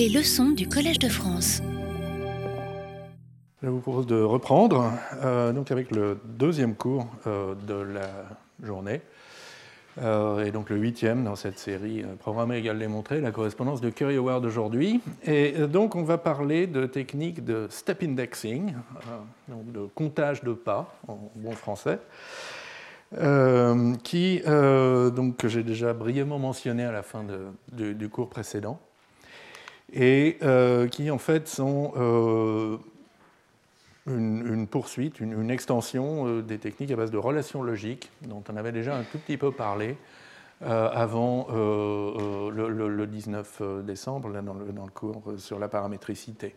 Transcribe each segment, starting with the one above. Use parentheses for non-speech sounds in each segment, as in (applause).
Les leçons du Collège de France. Je vous propose de reprendre euh, donc avec le deuxième cours euh, de la journée, euh, et donc le huitième dans cette série Programmer égal démontré, la correspondance de Curry Award d'aujourd'hui. Et donc on va parler de techniques de step indexing, donc de comptage de pas en bon français. qui, donc, que j'ai déjà brièvement mentionné à la fin du, cours précédent, et qui en fait sont une, poursuite, une, extension euh, des techniques à base de relations logiques, dont on avait déjà un tout petit peu parlé euh, avant euh, le, 19 décembre, dans, le, cours sur la paramétricité.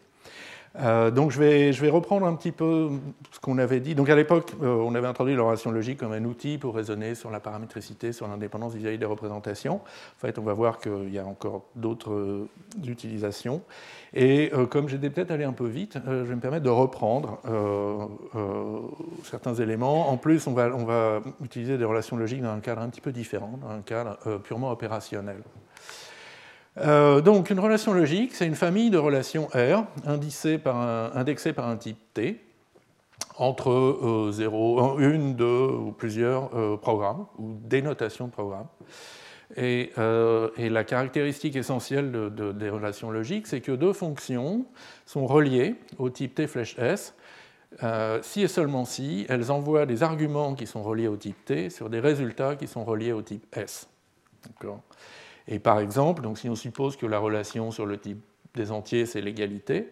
Euh, donc je vais, reprendre un petit peu ce qu'on avait dit. Donc à l'époque, euh, on avait introduit l'oration logique comme un outil pour raisonner sur la paramétricité, sur l'indépendance vis-à-vis des représentations. En fait, on va voir qu'il y a encore d'autres euh, utilisations. Et comme j'étais peut-être allé un peu vite, je vais me permettre de reprendre certains éléments. En plus, on va utiliser des relations logiques dans un cadre un petit peu différent, dans un cadre purement opérationnel. Euh, donc une relation logique, c'est une famille de relations R indexées par un, type T entre 0, 1, 2 ou plusieurs euh, programmes, ou dénotations de programmes. Et, euh, la caractéristique essentielle des relations logiques, c'est que deux fonctions sont reliées au type T flèche S si et seulement si elles envoient des arguments qui sont reliés au type T sur des résultats qui sont reliés au type S. Et par exemple, donc si on suppose que la relation sur le type des entiers, c'est l'égalité,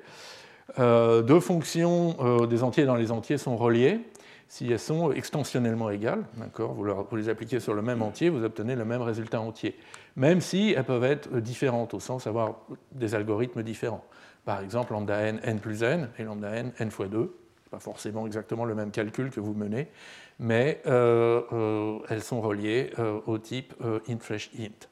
euh, deux fonctions euh, des entiers dans les entiers sont reliées si elles sont extensionnellement égales. Vous, vous, les appliquez sur le même entier, vous obtenez le même résultat entier, même si elles peuvent être différentes, au sens d'avoir des algorithmes différents. Par exemple, lambda n, n plus n, et lambda n, n fois 2. Pas forcément exactement le même calcul que vous menez, mais euh, elles sont reliées au type int/int. Euh,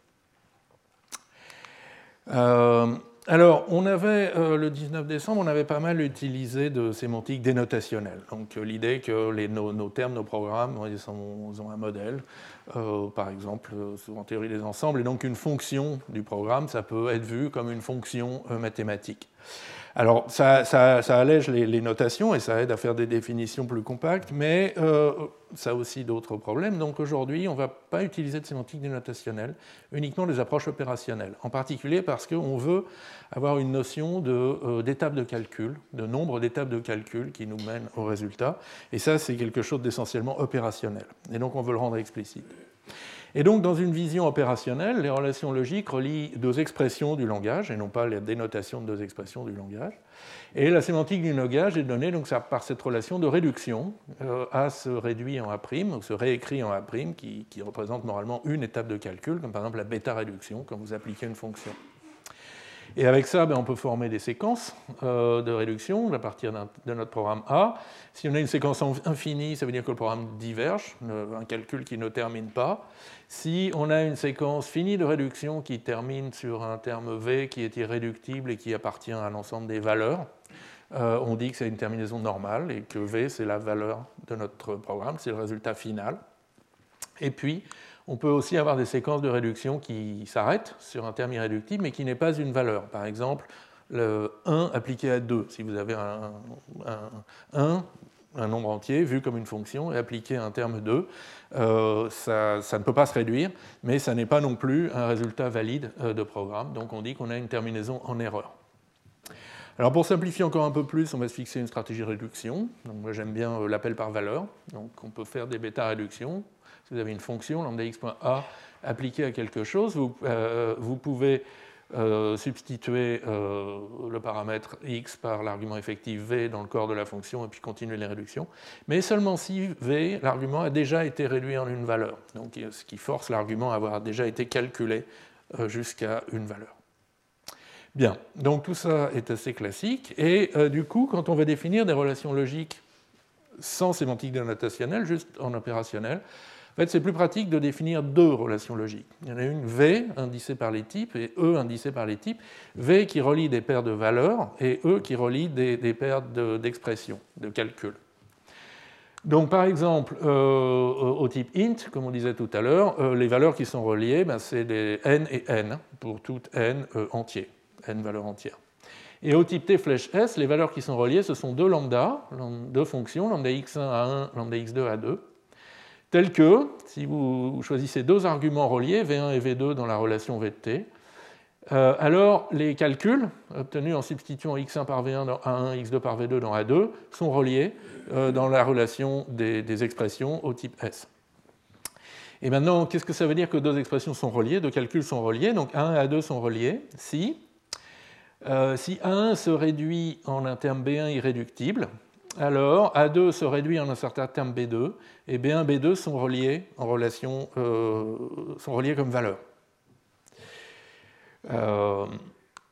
alors, on avait, euh, le 19 décembre, on avait pas mal utilisé de sémantique dénotationnelle. Donc, euh, l'idée que les, nos, termes, nos programmes, ils, ont un modèle, par exemple, en théorie des ensembles, et donc une fonction du programme, ça peut être vu comme une fonction mathématique. Alors, ça, allège les, notations et ça aide à faire des définitions plus compactes, mais euh, ça a aussi d'autres problèmes. Donc aujourd'hui, on ne va pas utiliser de sémantique dénotationnelle, uniquement des approches opérationnelles, en particulier parce qu'on veut avoir une notion euh, d'étape de, de calcul, de nombre d'étapes de calcul qui nous mènent au résultat. Et ça, c'est quelque chose d'essentiellement opérationnel. Et donc, on veut le rendre explicite. Et donc, dans une vision opérationnelle, les relations logiques relient deux expressions du langage, et non pas la dénotation de deux expressions du langage. Et la sémantique du langage est donnée donc, par cette relation de réduction euh, à se réduit en A', ou se réécrit en A', qui, qui représente normalement une étape de calcul, comme par exemple la bêta-réduction, quand vous appliquez une fonction. Et avec ça, ben, on peut former des séquences euh, de réduction à partir de notre programme A. Si on a une séquence infinie, ça veut dire que le programme diverge, un calcul qui ne termine pas. Si on a une séquence finie de réduction qui termine sur un terme V qui est irréductible et qui appartient à l'ensemble des valeurs, euh, on dit que c'est une terminaison normale et que V, c'est la valeur de notre programme, c'est le résultat final. Et puis, on peut aussi avoir des séquences de réduction qui s'arrêtent sur un terme irréductible, mais qui n'est pas une valeur. Par exemple, le 1 appliqué à 2. Si vous avez un, 1, un nombre entier, vu comme une fonction, et appliqué à un terme 2, euh, ça, ne peut pas se réduire, mais ça n'est pas non plus un résultat valide euh, de programme. Donc on dit qu'on a une terminaison en erreur. Alors pour simplifier encore un peu plus, on va se fixer une stratégie de réduction. Moi j'aime bien euh, l'appel par valeur. Donc on peut faire des bêta-réductions si vous avez une fonction lambda x.a appliquée à quelque chose, vous, euh, pouvez euh, substituer euh, le paramètre x par l'argument effectif v dans le corps de la fonction et puis continuer les réductions, mais seulement si v, l'argument a déjà été réduit en une valeur, donc ce qui force l'argument à avoir déjà été calculé jusqu'à une valeur. Bien, donc tout ça est assez classique, et du coup, quand on va définir des relations logiques sans sémantique dénotationnelle, juste en opérationnel, fait, c'est plus pratique de définir deux relations logiques. Il y en a une V, indicée par les types, et E, indicée par les types. V qui relie des paires de valeurs, et E qui relie des, paires d'expressions, de, calcul. Donc, par exemple, euh, au type int, comme on disait tout à l'heure, euh, les valeurs qui sont reliées, ben, c'est des n et n, pour tout n euh, entier. n valeurs entières. Et au type T flèche S, les valeurs qui sont reliées, ce sont deux lambda, deux fonctions, lambda x1 à 1, lambda x2 à 2, telles que, si vous choisissez deux arguments reliés, V1 et V2 dans la relation V de T, euh, alors les calculs obtenus en substituant x1 par V1 dans A1, x2 par V2 dans A2 sont reliés euh, dans la relation des, des expressions au type S. Et maintenant, qu'est-ce que ça veut dire que deux expressions sont reliées, deux calculs sont reliés? Donc A1 et A2 sont reliés si euh, si A1 se réduit en un terme B1 irréductible, alors A2 se réduit en un certain terme B2, et B1 et B2 sont reliés, en relation, euh, sont reliés comme valeur. Euh,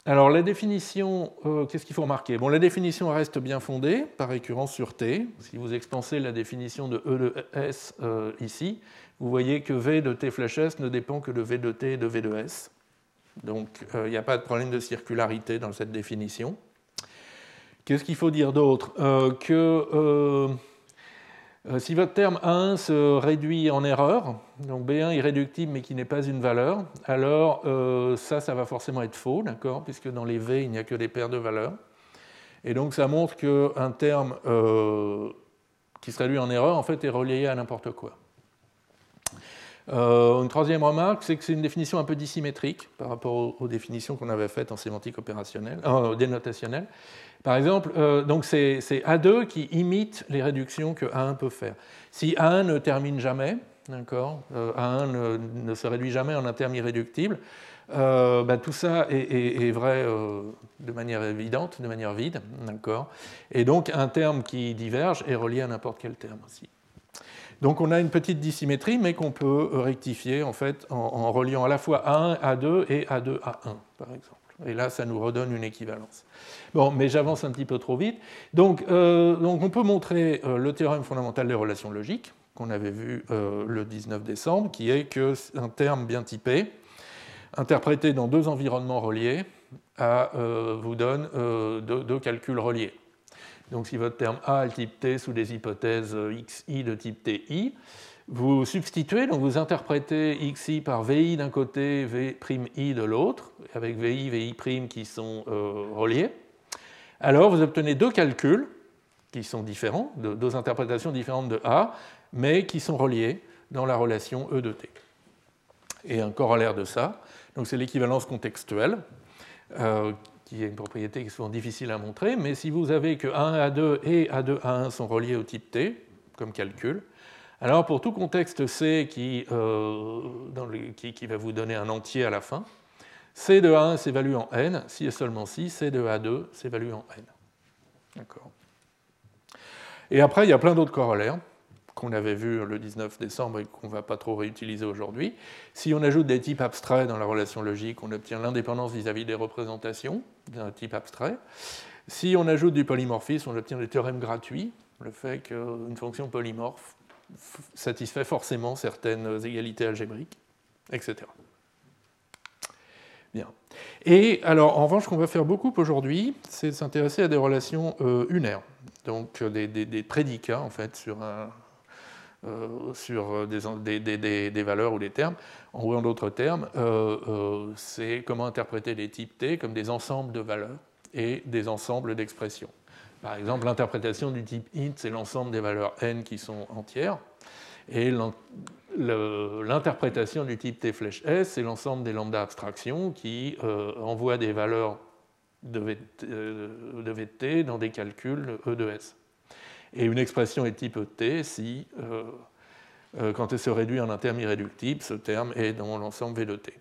alors la définition, qu'est-ce qu'il faut remarquer? Bon, La définition reste bien fondée, par récurrence sur T. Si vous expansez la définition de E de S ici, vous voyez que V de T flèche S ne dépend que de V de T et de V de S. Donc euh, il n'y a pas de problème de circularité dans cette définition. Qu'est-ce qu'il faut dire d'autre? Euh, Que euh, si votre terme 1 se réduit en erreur, donc B1 irréductible mais qui n'est pas une valeur, alors ça, ça va forcément être faux, d'accord? Puisque dans les V, il n'y a que des paires de valeurs. Et donc ça montre qu'un terme qui se réduit en erreur, en fait, est relié à n'importe quoi. Euh, une troisième remarque, c'est que c'est une définition un peu dissymétrique par rapport aux, définitions qu'on avait faites en sémantique opérationnelle, euh, dénotationnelle. Par exemple, euh, donc c'est, A2 qui imite les réductions que A1 peut faire. Si A1 ne termine jamais, d'accord, A1 ne, se réduit jamais en un terme irréductible, bah, tout ça est, est vrai de manière évidente, de manière vide, d'accord. Et donc un terme qui diverge est relié à n'importe quel terme aussi. Donc on a une petite dissymétrie, mais qu'on peut rectifier en, fait, en, reliant à la fois A1, A2 et A2, A1, par exemple. Et là, ça nous redonne une équivalence. Bon, mais j'avance un petit peu trop vite. Donc, euh, on peut montrer euh, le théorème fondamental des relations logiques, qu'on avait vu euh, le 19 décembre, qui est qu'un terme bien typé, interprété dans deux environnements reliés, vous donne deux calculs reliés. Donc si votre terme A est type T sous des hypothèses euh, XI de type TI, vous substituez, donc vous interprétez XI par VI d'un côté, V'I de l'autre, avec VI, VI' qui sont euh, reliés. Alors vous obtenez deux calculs qui sont différents, deux interprétations différentes de A, mais qui sont reliés dans la relation E de T. Et un corollaire de ça, donc c'est l'équivalence contextuelle, euh, qui est une propriété qui est souvent difficile à montrer, mais si vous avez que A1, A2 et A2, A1 sont reliés au type T, comme calcul, alors pour tout contexte C qui, euh, qui, va vous donner un entier à la fin, C de A1 s'évalue en n, si et seulement si, C de A2 s'évalue en n. D'accord. Et après, il y a plein d'autres corollaires qu'on avait vu le 19 décembre et qu'on ne va pas trop réutiliser aujourd'hui. Si on ajoute des types abstraits dans la relation logique, on obtient l'indépendance vis-à-vis des représentations d'un type abstrait. Si on ajoute du polymorphisme, on obtient des théorèmes gratuits, le fait qu'une fonction polymorphe satisfait forcément certaines égalités algébriques, etc. Bien. Et alors, en revanche, ce qu'on va faire beaucoup aujourd'hui, c'est s'intéresser à des relations euh, unaires, donc des, des, prédicats en fait sur un, euh, sur des, des, valeurs ou des termes. En, d'autres termes, euh, euh, c'est comment interpréter les types T comme des ensembles de valeurs et des ensembles d'expressions. Par exemple, l'interprétation du type int, c'est l'ensemble des valeurs n qui sont entières, et l'interprétation du type T flèche S, c'est l'ensemble des lambda abstractions qui envoient des valeurs de, de VT dans des calculs E de S. Et une expression est type T si, euh, euh, quand elle se réduit en un terme irréductible, ce terme est dans l'ensemble V de T.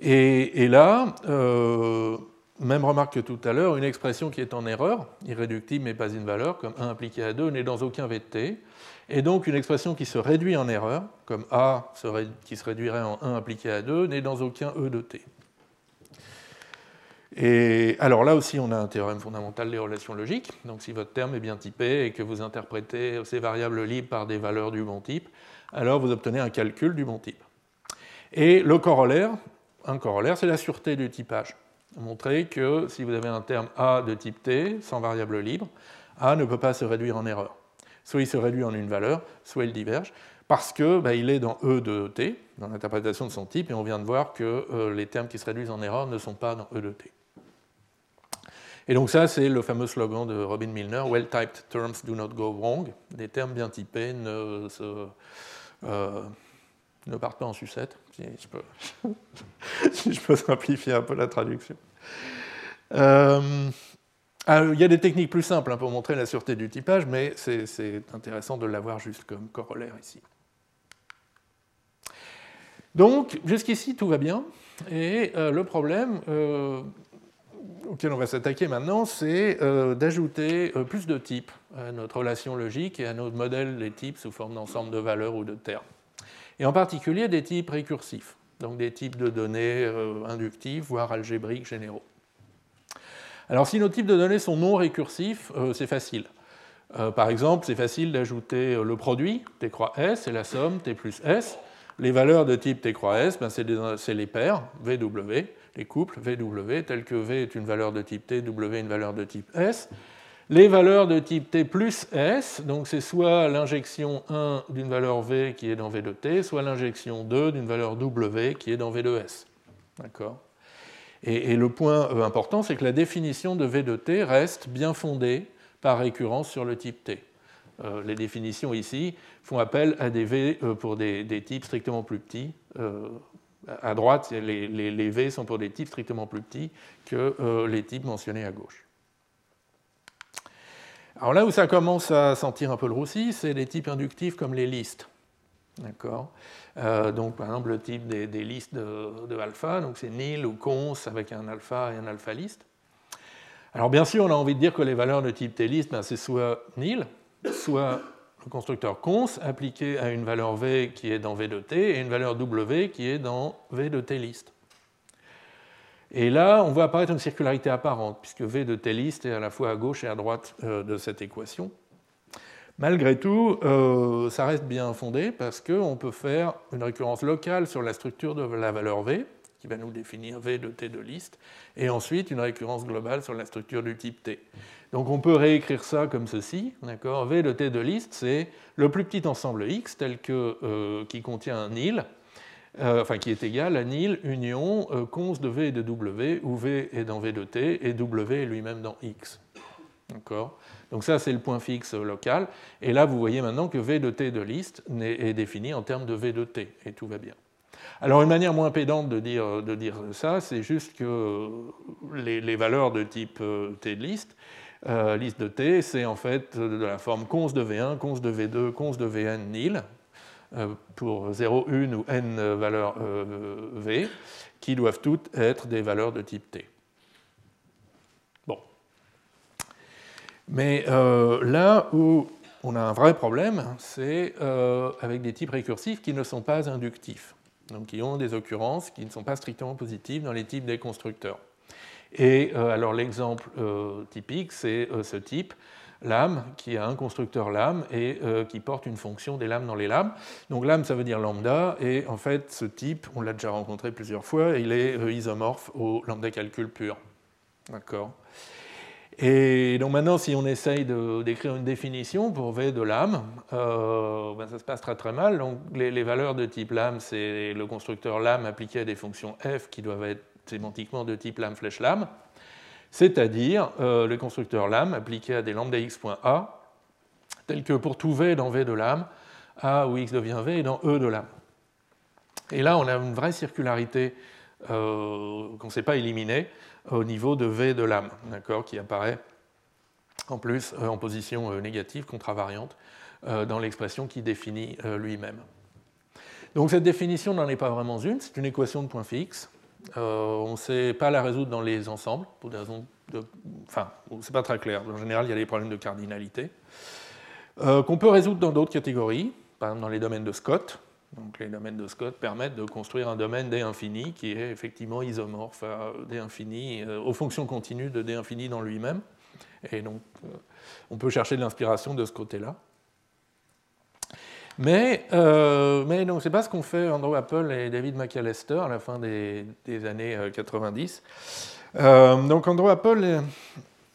Et, là, euh, même remarque que tout à l'heure, une expression qui est en erreur, irréductible mais pas une valeur, comme 1 impliqué à 2, n'est dans aucun V de T. Et donc une expression qui se réduit en erreur, comme A qui se réduirait en 1 impliqué à 2, n'est dans aucun E de T. Et alors là aussi, on a un théorème fondamental des relations logiques. Donc si votre terme est bien typé et que vous interprétez ces variables libres par des valeurs du bon type, alors vous obtenez un calcul du bon type. Et le corollaire, un corollaire, c'est la sûreté du typage. Montrer que si vous avez un terme A de type T, sans variable libre, A ne peut pas se réduire en erreur. Soit il se réduit en une valeur, soit il diverge. parce qu'il bah, est dans E de t, dans l'interprétation de son type, et on vient de voir que les termes qui se réduisent en erreur ne sont pas dans E de t. Et donc ça, c'est le fameux slogan de Robin Milner, Well-typed terms do not go wrong. Des termes bien typés ne, euh, ne partent pas en sucette, (laughs) si je peux, simplifier un peu la traduction. Euh, ah, il y a des techniques plus simples hein, pour montrer la sûreté du typage, mais c'est intéressant de l'avoir juste comme corollaire ici. Donc, jusqu'ici, tout va bien. Et euh, le problème, auquel on va s'attaquer maintenant, c'est euh, d'ajouter euh, plus de types à notre relation logique et à notre modèle des types sous forme d'ensemble de valeurs ou de termes. Et en particulier des types récursifs, donc des types de données euh, inductives, voire algébriques généraux. Alors si nos types de données sont non récursifs, c'est facile. par exemple, c'est facile d'ajouter le produit, t croix s, et la somme, t plus s. Les valeurs de type t croix s, ben, c'est les paires, vw, les couples VW, tels que V est une valeur de type T, W une valeur de type S. Les valeurs de type T plus S, donc c'est soit l'injection 1 d'une valeur V qui est dans V de T, soit l'injection 2 d'une valeur W qui est dans V de S. D'accord? Et, le point euh, important, c'est que la définition de V de T reste bien fondée par récurrence sur le type T. Euh, les définitions ici font appel à des V euh, pour des, types strictement plus petits, à droite, les, V sont pour des types strictement plus petits que euh, les types mentionnés à gauche. Alors là où ça commence à sentir un peu le roussi, c'est les types inductifs comme les listes. D'accord? Euh, Donc par exemple le type des, listes de, alpha, donc c'est nil ou cons avec un alpha et un alpha liste. Alors bien sûr, on a envie de dire que les valeurs de type t-list, ben, c'est soit nil, soit constructeur cons appliqué à une valeur v qui est dans v de t et une valeur w qui est dans v de t liste. Et là, on voit apparaître une circularité apparente, puisque v de t liste est à la fois à gauche et à droite euh, de cette équation. Malgré tout, euh, ça reste bien fondé parce qu'on peut faire une récurrence locale sur la structure de la valeur v, qui va nous définir v de t de liste, et ensuite une récurrence globale sur la structure du type t. Donc on peut réécrire ça comme ceci. V de t de liste, c'est le plus petit ensemble X tel que, euh, qui contient un nil, euh, enfin qui est égal à nil union euh, cons de V et de W, où V est dans V de t et W est lui-même dans X. Donc ça, c'est le point fixe local. Et là, vous voyez maintenant que V de t de liste est défini en termes de V de t, et tout va bien. Alors une manière moins pédante de dire, de ça, c'est juste que les, les, valeurs de type t de liste, euh, liste de T, c'est en fait de la forme cons de V1, cons de V2, cons de Vn nil, euh, pour 0, 1 ou n valeurs euh, V, qui doivent toutes être des valeurs de type T. Bon. Mais là où on a un vrai problème, c'est avec des types récursifs qui ne sont pas inductifs, donc qui ont des occurrences qui ne sont pas strictement positives dans les types des constructeurs. Et euh, alors l'exemple euh, typique, c'est euh, ce type, lame, qui a un constructeur lame et qui porte une fonction des lames dans les lames. Donc lame, ça veut dire lambda, et en fait, ce type, on l'a déjà rencontré plusieurs fois, il est isomorphe au lambda calcul pur. D'accord? Et donc maintenant, si on essaye d'écrire une définition pour V de lame, ben ça se passe très très mal. Donc les, les valeurs de type lame, c'est le constructeur lame appliqué à des fonctions f qui doivent être sémantiquement de type lame-flèche-lame, c'est-à-dire euh, le constructeur lame appliqué à des lambda x.a, tel que pour tout v dans v de lame, a où x devient v est dans e de lame. Et là, on a une vraie circularité euh, qu'on ne sait pas éliminer au niveau de v de lame, qui apparaît en plus euh, en position négative, contravariante, dans l'expression qui définit lui-même. Donc cette définition n'en est pas vraiment une, c'est une équation de point fixe on ne sait pas la résoudre dans les ensembles, pour des raisons de. Enfin, c'est pas très clair. En général, il y a des problèmes de cardinalité. Euh, qu'on peut résoudre dans d'autres catégories, par exemple dans les domaines de Scott. Donc, les domaines de Scott permettent de construire un domaine D infini qui est effectivement isomorphe à D infini, euh, aux fonctions continues de D infini dans lui-même. Et donc, on peut chercher de l'inspiration de ce côté-là. Mais, euh, mais donc c'est pas ce qu'ont fait Andrew Apple et David McAllister à la fin des, années 90. Euh, euh, donc Andrew Apple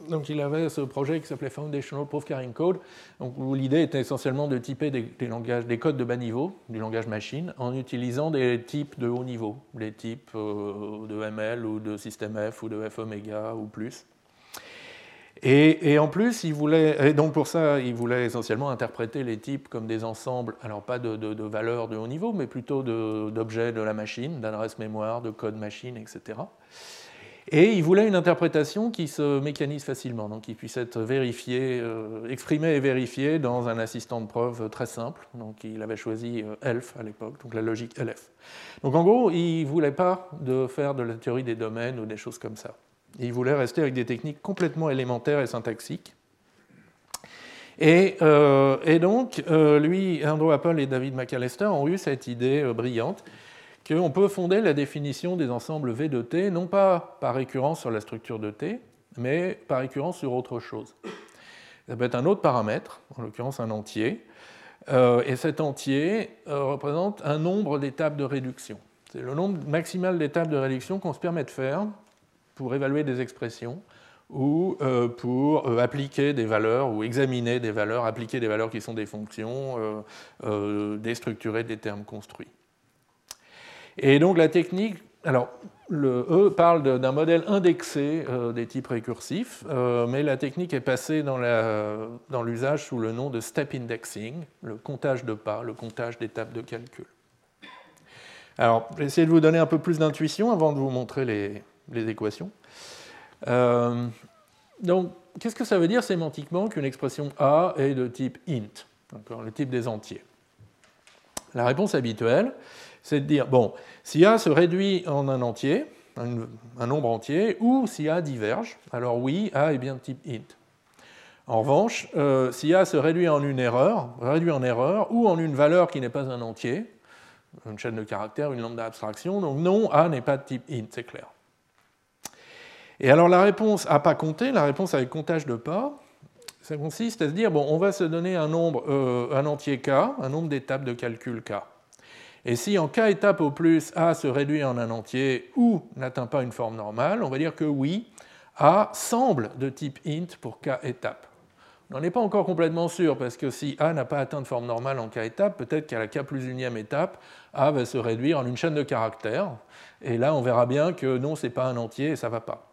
donc il avait ce projet qui s'appelait Foundational Proof Carrying Code, où l'idée était essentiellement de typer des, langages, des codes de bas niveau, du langage machine, en utilisant des types de haut niveau, les types euh, de ML ou de système F ou de F omega ou plus. Et, en plus, il voulait, donc pour ça, il voulait essentiellement interpréter les types comme des ensembles, alors pas de, valeurs de haut niveau, mais plutôt d'objets de, la machine, d'adresses mémoire, de code machine, etc. Et il voulait une interprétation qui se mécanise facilement, donc qui puisse être vérifiée, euh, exprimée et vérifiée dans un assistant de preuve très simple. Donc il avait choisi euh, ELF à l'époque, donc la logique LF. Donc en gros, il ne voulait pas de faire de la théorie des domaines ou des choses comme ça. Il voulait rester avec des techniques complètement élémentaires et syntaxiques. Et, euh, donc, lui, Andrew Apple et David McAllister ont eu cette idée brillante qu'on peut fonder la définition des ensembles V de T, non pas par récurrence sur la structure de T, mais par récurrence sur autre chose. Ça peut être un autre paramètre, en l'occurrence un entier, euh, et cet entier euh, représente un nombre d'étapes de réduction. C'est le nombre maximal d'étapes de réduction qu'on se permet de faire pour évaluer des expressions ou euh, pour appliquer des valeurs ou examiner des valeurs, appliquer des valeurs qui sont des fonctions, déstructurer des termes construits. Et donc la technique, alors le E parle d'un modèle indexé euh, des types récursifs, euh, mais la technique est passée dans l'usage sous le nom de step indexing, le comptage de pas, le comptage d'étapes de calcul. Alors, essayer de vous donner un peu plus d'intuition avant de vous montrer les, équations. Euh, donc, qu'est-ce que ça veut dire sémantiquement qu'une expression A est de type int, le type des entiers? La réponse habituelle, c'est de dire, bon, si A se réduit en un entier, un, nombre entier, ou si A diverge, alors oui, A est bien de type int. En revanche, euh, si A se réduit en une erreur, réduit en erreur, ou en une valeur qui n'est pas un entier, une chaîne de caractères, une lambda abstraction, donc non, A n'est pas de type int, c'est clair. Et alors la réponse à pas compter, la réponse avec comptage de pas, ça consiste à se dire, bon, on va se donner un nombre, euh, un entier k, un nombre d'étapes de calcul k. Et si en k étape au plus A se réduit en un entier ou n'atteint pas une forme normale, on va dire que oui, A semble de type int pour k étape. On n'en est pas encore complètement sûr, parce que si A n'a pas atteint de forme normale en k étape, peut-être qu'à la k plus unième étape, A va se réduire en une chaîne de caractères, et là on verra bien que non, ce n'est pas un entier et ça ne va pas.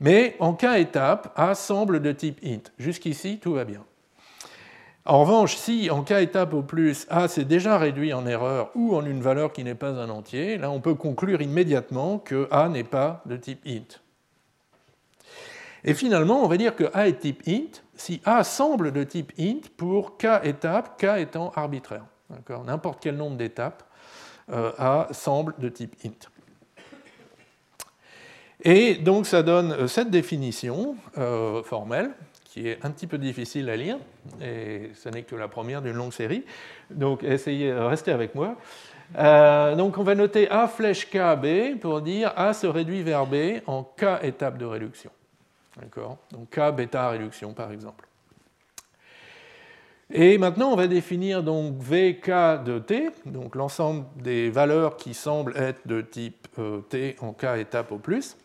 Mais en k étape, A semble de type int. Jusqu'ici, tout va bien. En revanche, si en k étape au plus A s'est déjà réduit en erreur ou en une valeur qui n'est pas un entier, là on peut conclure immédiatement que A n'est pas de type int. Et finalement, on va dire que A est type int si A semble de type int pour k étapes, k étant arbitraire. N'importe quel nombre d'étapes, euh, A semble de type int. Et donc ça donne euh, cette définition euh, formelle qui est un petit peu difficile à lire, et ce n'est que la première d'une longue série. Donc essayez, restez avec moi. Euh, donc on va noter A flèche KB pour dire A se réduit vers B en K étapes de réduction. D'accord? Donc K bêta réduction par exemple. Et maintenant on va définir donc VK de T, donc l'ensemble des valeurs qui semblent être de type euh, T en K étapes au plus.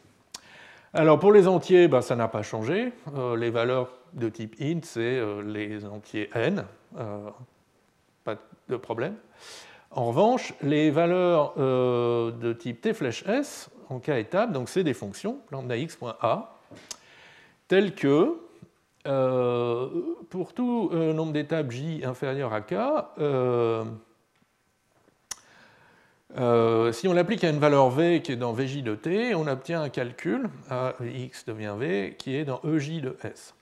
Alors pour les entiers, ben, ça n'a pas changé. Euh, les valeurs de type int, c'est euh, les entiers n, euh, pas de problème. En revanche, les valeurs de type t flèche s en k étape, donc c'est des fonctions lambda x.a, telles que pour tout nombre d'étapes j inférieur à k, euh, si on applique à une valeur v qui est dans vj de t, on obtient un calcul, a x devient v, qui est dans ej de s.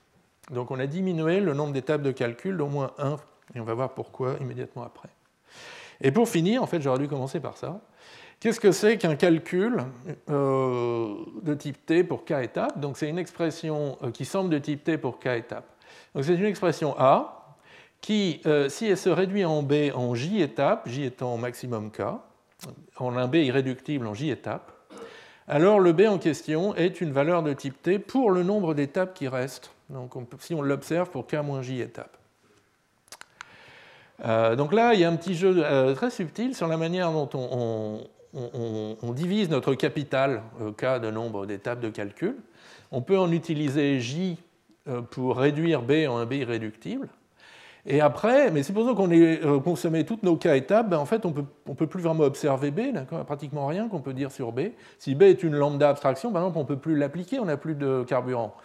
Donc on a diminué le nombre d'étapes de calcul d'au moins 1, et on va voir pourquoi immédiatement après. Et pour finir, en fait j'aurais dû commencer par ça, qu'est-ce que c'est qu'un calcul euh, de type t pour k étapes? Donc c'est une expression euh, qui semble de type t pour k étapes. Donc c'est une expression a qui, si elle se réduit en b en j étapes, j étant maximum k, en un b irréductible en j étapes, alors le b en question est une valeur de type t pour le nombre d'étapes qui restent. Donc si on l'observe pour k moins j étapes. Euh, donc là, il y a un petit jeu euh, très subtil sur la manière dont on, divise notre capital, euh, k de nombre d'étapes de calcul. On peut en utiliser j pour réduire B en un B irréductible. Et après, mais supposons qu'on ait consommé toutes nos cas étapes, ben en fait, on ne peut, on peut plus vraiment observer B, il n'y a pratiquement rien qu'on peut dire sur B. Si B est une lambda abstraction, par exemple, on ne peut plus l'appliquer, on n'a plus de carburant.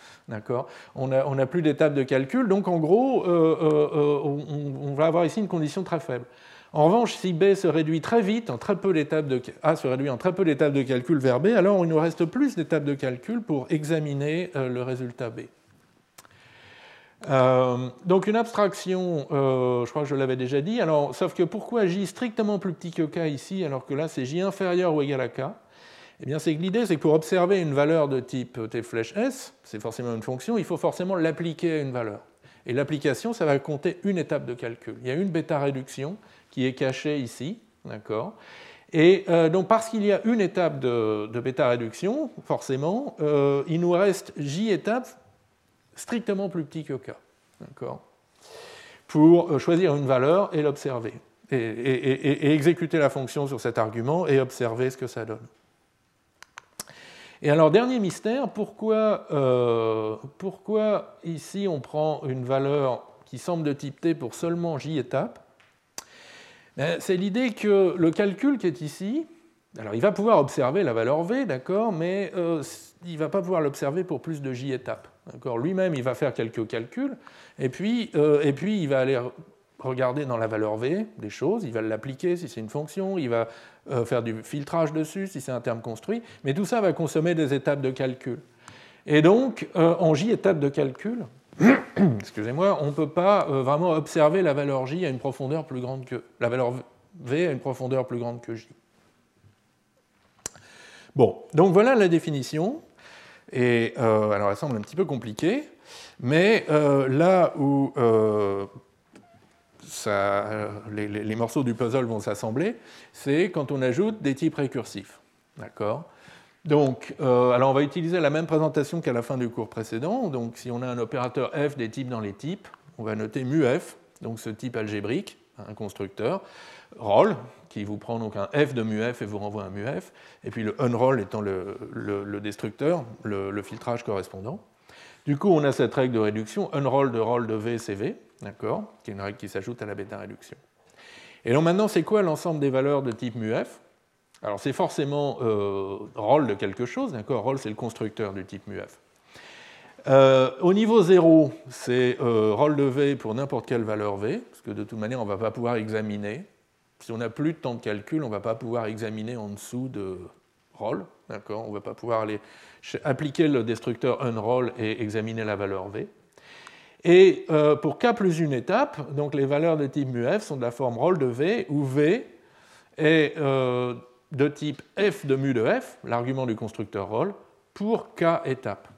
On n'a on a plus d'étapes de calcul, donc en gros, on, on, va avoir ici une condition très faible. En revanche, si B se réduit très vite, en très peu de, A se réduit en très peu d'étapes de calcul vers B, alors il nous reste plus d'étapes de calcul pour examiner euh, le résultat B. Euh, donc une abstraction, euh, je crois que je l'avais déjà dit, alors, sauf que pourquoi J strictement plus petit que K ici, alors que là c'est J inférieur ou égal à K? Eh bien c'est que l'idée c'est que pour observer une valeur de type T flèche S, c'est forcément une fonction, il faut forcément l'appliquer à une valeur. Et l'application, ça va compter une étape de calcul. Il y a une bêta réduction qui est caché ici. D'accord? Et euh, donc parce qu'il y a une étape de, bêta-réduction, forcément, euh, il nous reste J étapes strictement plus petit que K. D'accord Pour euh, choisir une valeur et l'observer. Et, exécuter la fonction sur cet argument et observer ce que ça donne. Et alors, dernier mystère, pourquoi, pourquoi ici on prend une valeur qui semble de type T pour seulement J étapes? Ben, c'est l'idée que le calcul qui est ici, alors il va pouvoir observer la valeur V, d'accord, mais euh, il ne va pas pouvoir l'observer pour plus de J étapes. Lui-même, il va faire quelques calculs, et puis, euh, et puis il va aller regarder dans la valeur V des choses, il va l'appliquer si c'est une fonction, il va euh, faire du filtrage dessus si c'est un terme construit, mais tout ça va consommer des étapes de calcul. Et donc, en J étapes de calcul, (coughs) excusez-moi, on ne peut pas euh, vraiment observer la valeur J à une profondeur plus grande que la valeur V à une profondeur plus grande que J. Bon, donc voilà la définition. Et euh, alors elle semble un petit peu compliquée, mais euh, là où les, morceaux du puzzle vont s'assembler, c'est quand on ajoute des types récursifs. D'accord? Donc, euh, alors on va utiliser la même présentation qu'à la fin du cours précédent. Donc, si on a un opérateur f des types dans les types, on va noter mu donc ce type algébrique, un constructeur, roll, qui vous prend donc un f de mu f et vous renvoie un mu f, et puis le unroll étant le, destructeur, le, filtrage correspondant. Du coup, on a cette règle de réduction, unroll de roll de v, c'est v, d'accord, qui est une règle qui s'ajoute à la bêta réduction. Et donc maintenant, c'est quoi l'ensemble des valeurs de type mu f alors c'est forcément euh, rôle de quelque chose, d'accord Rôle, c'est le constructeur du type MUF. Euh, au niveau 0, c'est euh, rôle de V pour n'importe quelle valeur V, parce que de toute manière, on ne va pas pouvoir examiner. Si on n'a plus de temps de calcul, on ne va pas pouvoir examiner en dessous de d'accord? On ne va pas pouvoir aller appliquer le destructeur unroll et examiner la valeur V. Et euh, pour K plus une étape, donc les valeurs de type MUF sont de la forme rôle de V, où V est de type f de mu de f, l'argument du constructeur roll, pour k étapes.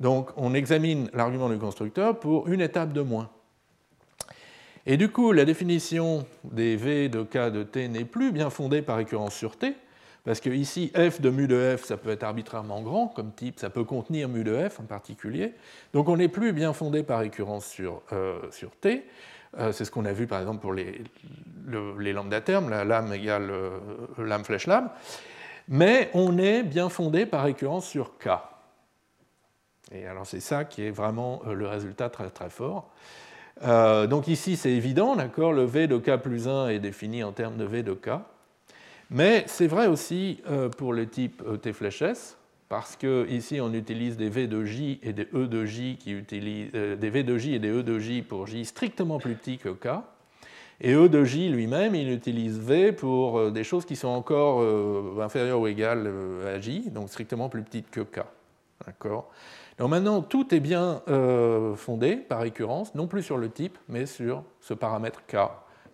Donc on examine l'argument du constructeur pour une étape de moins. Et du coup, la définition des v de k de t n'est plus bien fondée par récurrence sur t, parce que ici, f de mu de f, ça peut être arbitrairement grand comme type, ça peut contenir mu de f en particulier. Donc on n'est plus bien fondé par récurrence sur, euh, sur t. Euh, c'est ce qu'on a vu par exemple pour les, les lambda termes, la lame égale euh, lame flèche lame. Mais on est bien fondé par récurrence sur K. Et alors c'est ça qui est vraiment le résultat très très fort. Donc ici c'est évident, d'accord, le V de K plus 1 est défini en termes de V de K. Mais c'est vrai aussi pour le type T flèche S, parce que ici on utilise des V de J et des E de J qui utilisent euh, des V de J et des E de J pour J strictement plus petits que K. Et E de J lui-même, il utilise V pour euh, des choses qui sont encore euh, inférieures ou égales à J, donc strictement plus petites que K. D'accord Maintenant, tout est bien fondé par récurrence, non plus sur le type, mais sur ce paramètre K,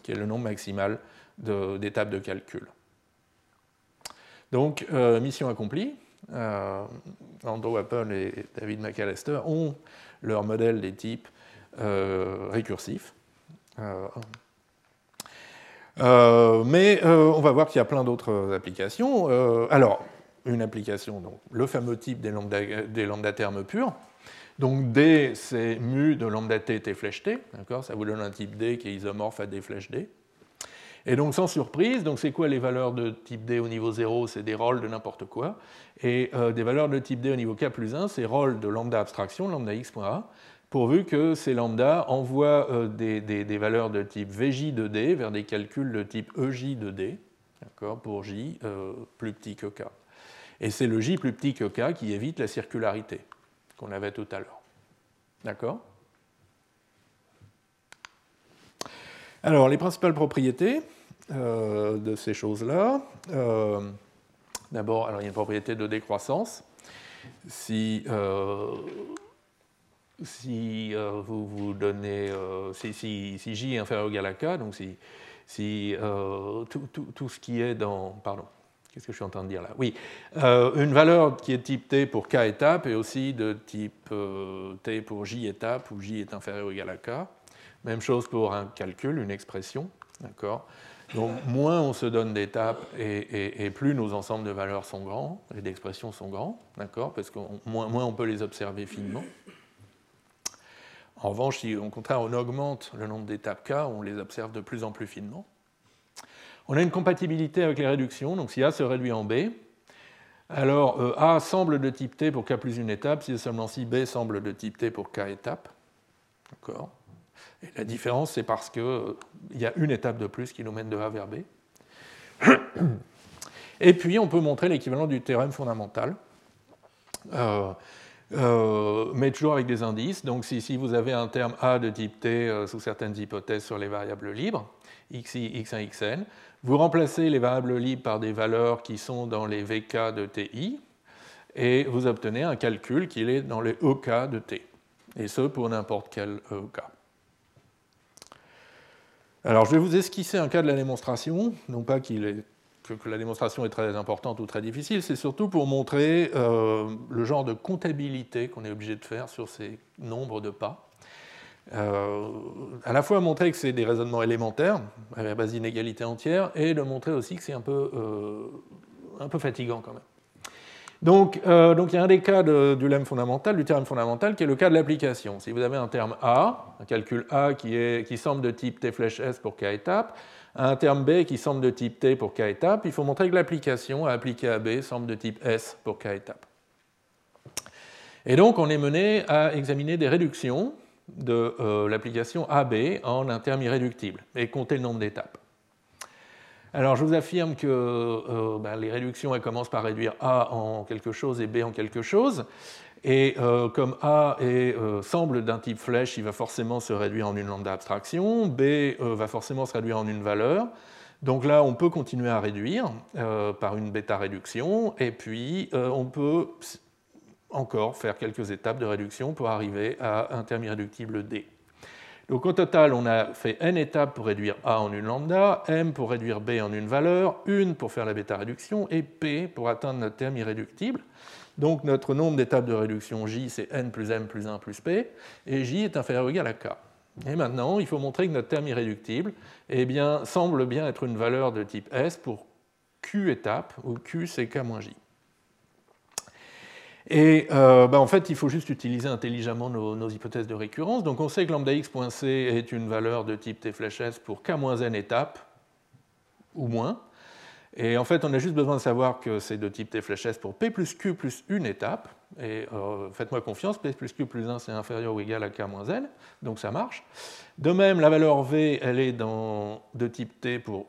qui est le nombre maximal d'étapes de, calcul. Donc, mission accomplie euh, Andrew Apple et David McAllister ont leur modèle des types euh, récursifs. Euh, mais on va voir qu'il y a plein d'autres applications. alors, une application, donc, le fameux type des lambda, termes purs. Donc D, c'est mu de lambda t t flèche t, ça vous donne un type D qui est isomorphe à D flèche D. Et donc, sans surprise, c'est quoi les valeurs de type D au niveau 0 C'est des rôles de n'importe quoi. Et euh, des valeurs de type D au niveau k plus 1, c'est rôles de lambda abstraction, lambda x.a, pourvu que ces lambda envoient euh, des, des, valeurs de type VJ de D vers des calculs de type EJ de D, pour J euh, plus petit que K. Et c'est le J plus petit que K qui évite la circularité qu'on avait tout à l'heure. D'accord? Alors, les principales propriétés euh, de ces choses-là. Euh, d'abord, alors il y a une propriété de décroissance. Si, euh, si vous vous donnez, si, si, J est inférieur ou égal à K, donc si, tout, tout, tout, ce qui est dans, pardon, Qu'est-ce que je suis en train de dire là? Oui, une valeur qui est type t pour k étapes et aussi de type t pour j étapes, où j est inférieur ou égal à k. Même chose pour un calcul, une expression. D'accord? Donc, moins on se donne d'étapes et, et, plus nos ensembles de valeurs sont grands et d'expressions sont grands. D'accord? Parce que moins, moins, on peut les observer finement. En revanche, si au contraire on augmente le nombre d'étapes K, on les observe de plus en plus finement. On a une compatibilité avec les réductions. Donc, si A se réduit en B, alors euh, A semble de type T pour K plus une étape, si seulement si B semble de type T pour K étapes. D'accord la différence, c'est parce qu'il euh, y a une étape de plus qui nous mène de A vers B. Et puis, on peut montrer l'équivalent du théorème fondamental, euh, euh, mais toujours avec des indices. Donc, si, vous avez un terme A de type T sous certaines hypothèses sur les variables libres, xi, x1, xn, vous remplacez les variables libres par des valeurs qui sont dans les vk de ti, et vous obtenez un calcul qui est dans les ek de t, et ce pour n'importe quel ek. Alors, je vais vous esquisser un cas de la démonstration, non pas que, la démonstration est très importante ou très difficile, c'est surtout pour montrer euh, le genre de comptabilité qu'on est obligé de faire sur ces nombres de pas. Euh, à la fois montrer que c'est des raisonnements élémentaires, à la base d'inégalités entières, et de montrer aussi que c'est un peu, euh, un peu fatigant quand même. Donc, euh, donc, il y a un des cas du lemme fondamental, du terme fondamental, qui est le cas de l'application. Si vous avez un terme A, un calcul A qui, est, qui semble de type T flèche S pour K étapes, un terme B qui semble de type T pour K étapes, il faut montrer que l'application à appliquer à B semble de type S pour K étapes. Et donc, on est mené à examiner des réductions de euh, l'application AB en un terme irréductible et compter le nombre d'étapes. Alors je vous affirme que euh, ben, les réductions commencent par réduire A en quelque chose et B en quelque chose. Et euh, comme A semble d'un type flèche, il va forcément se réduire en une lambda abstraction, B va forcément se réduire en une valeur. Donc là, on peut continuer à réduire par une bêta réduction, et puis on peut encore faire quelques étapes de réduction pour arriver à un terme irréductible D. Donc au total, on a fait n étapes pour réduire A en une lambda, m pour réduire B en une valeur, une pour faire la bêta réduction et p pour atteindre notre terme irréductible. Donc notre nombre d'étapes de réduction j, c'est n plus m plus 1 plus p, et j est inférieur ou égal à k. Et maintenant, il faut montrer que notre terme irréductible eh bien, semble bien être une valeur de type S pour q étapes, où q c'est k moins j. Et euh, bah, en fait, il faut juste utiliser intelligemment nos, hypothèses de récurrence. Donc on sait que lambda x.c est une valeur de type t flèche s pour k-n étapes, ou moins. Et en fait, on a juste besoin de savoir que c'est de type t flèche s pour p plus q plus une étape. Et euh, faites-moi confiance, p plus q plus 1 c'est inférieur ou égal à k-n, donc ça marche. De même, la valeur v, elle est dans, de type t pour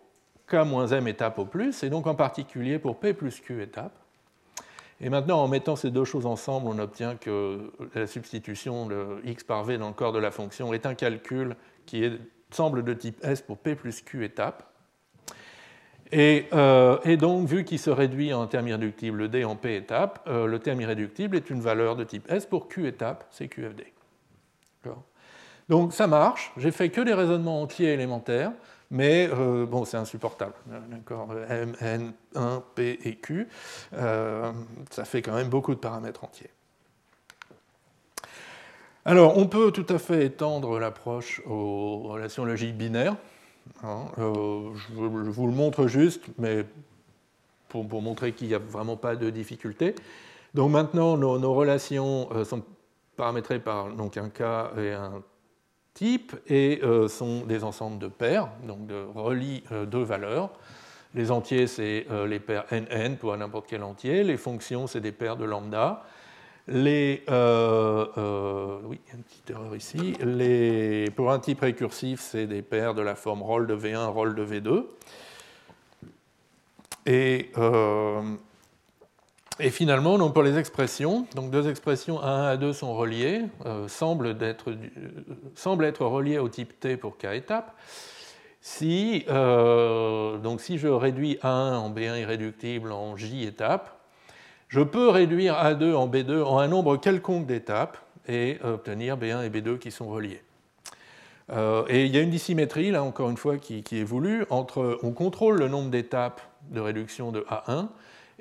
k-m étapes au plus, et donc en particulier pour p plus q étapes. Et maintenant, en mettant ces deux choses ensemble, on obtient que la substitution de x par v dans le corps de la fonction est un calcul qui semble de type S pour p plus q étapes. Et, euh, donc, vu qu'il se réduit en terme irréductible d en p étapes, euh, le terme irréductible est une valeur de type S pour q étapes, c'est QFD. Donc ça marche, j'ai fait que des raisonnements entiers élémentaires, mais euh, bon, c'est insupportable. D'accord M, N, 1, P et Q, euh, ça fait quand même beaucoup de paramètres entiers. Alors, on peut tout à fait étendre l'approche aux relations logiques binaires. Hein. Euh, je, vous le montre juste, mais pour, montrer qu'il n'y a vraiment pas de difficulté. Donc maintenant, nos, nos relations sont paramétrées par donc, un K et un type et sont des ensembles de paires, donc de relient deux valeurs. Les entiers, c'est les paires NN pour n'importe quel entier. Les fonctions, c'est des paires de lambda. Les, oui, une petite erreur ici. Pour un type récursif, c'est des paires de la forme roll de V1, roll de V2. Et, et finalement, donc pour les expressions, donc deux expressions A1 A2 sont reliées, euh, semblent, être, euh, semblent, être, reliées au type T pour K étapes. Si, euh, si je réduis A1 en B1 irréductible en J étapes, je peux réduire A2 en B2 en un nombre quelconque d'étapes et obtenir B1 et B2 qui sont reliés. et il y a une dissymétrie, là encore une fois, qui, qui est voulue entre on contrôle le nombre d'étapes de réduction de A1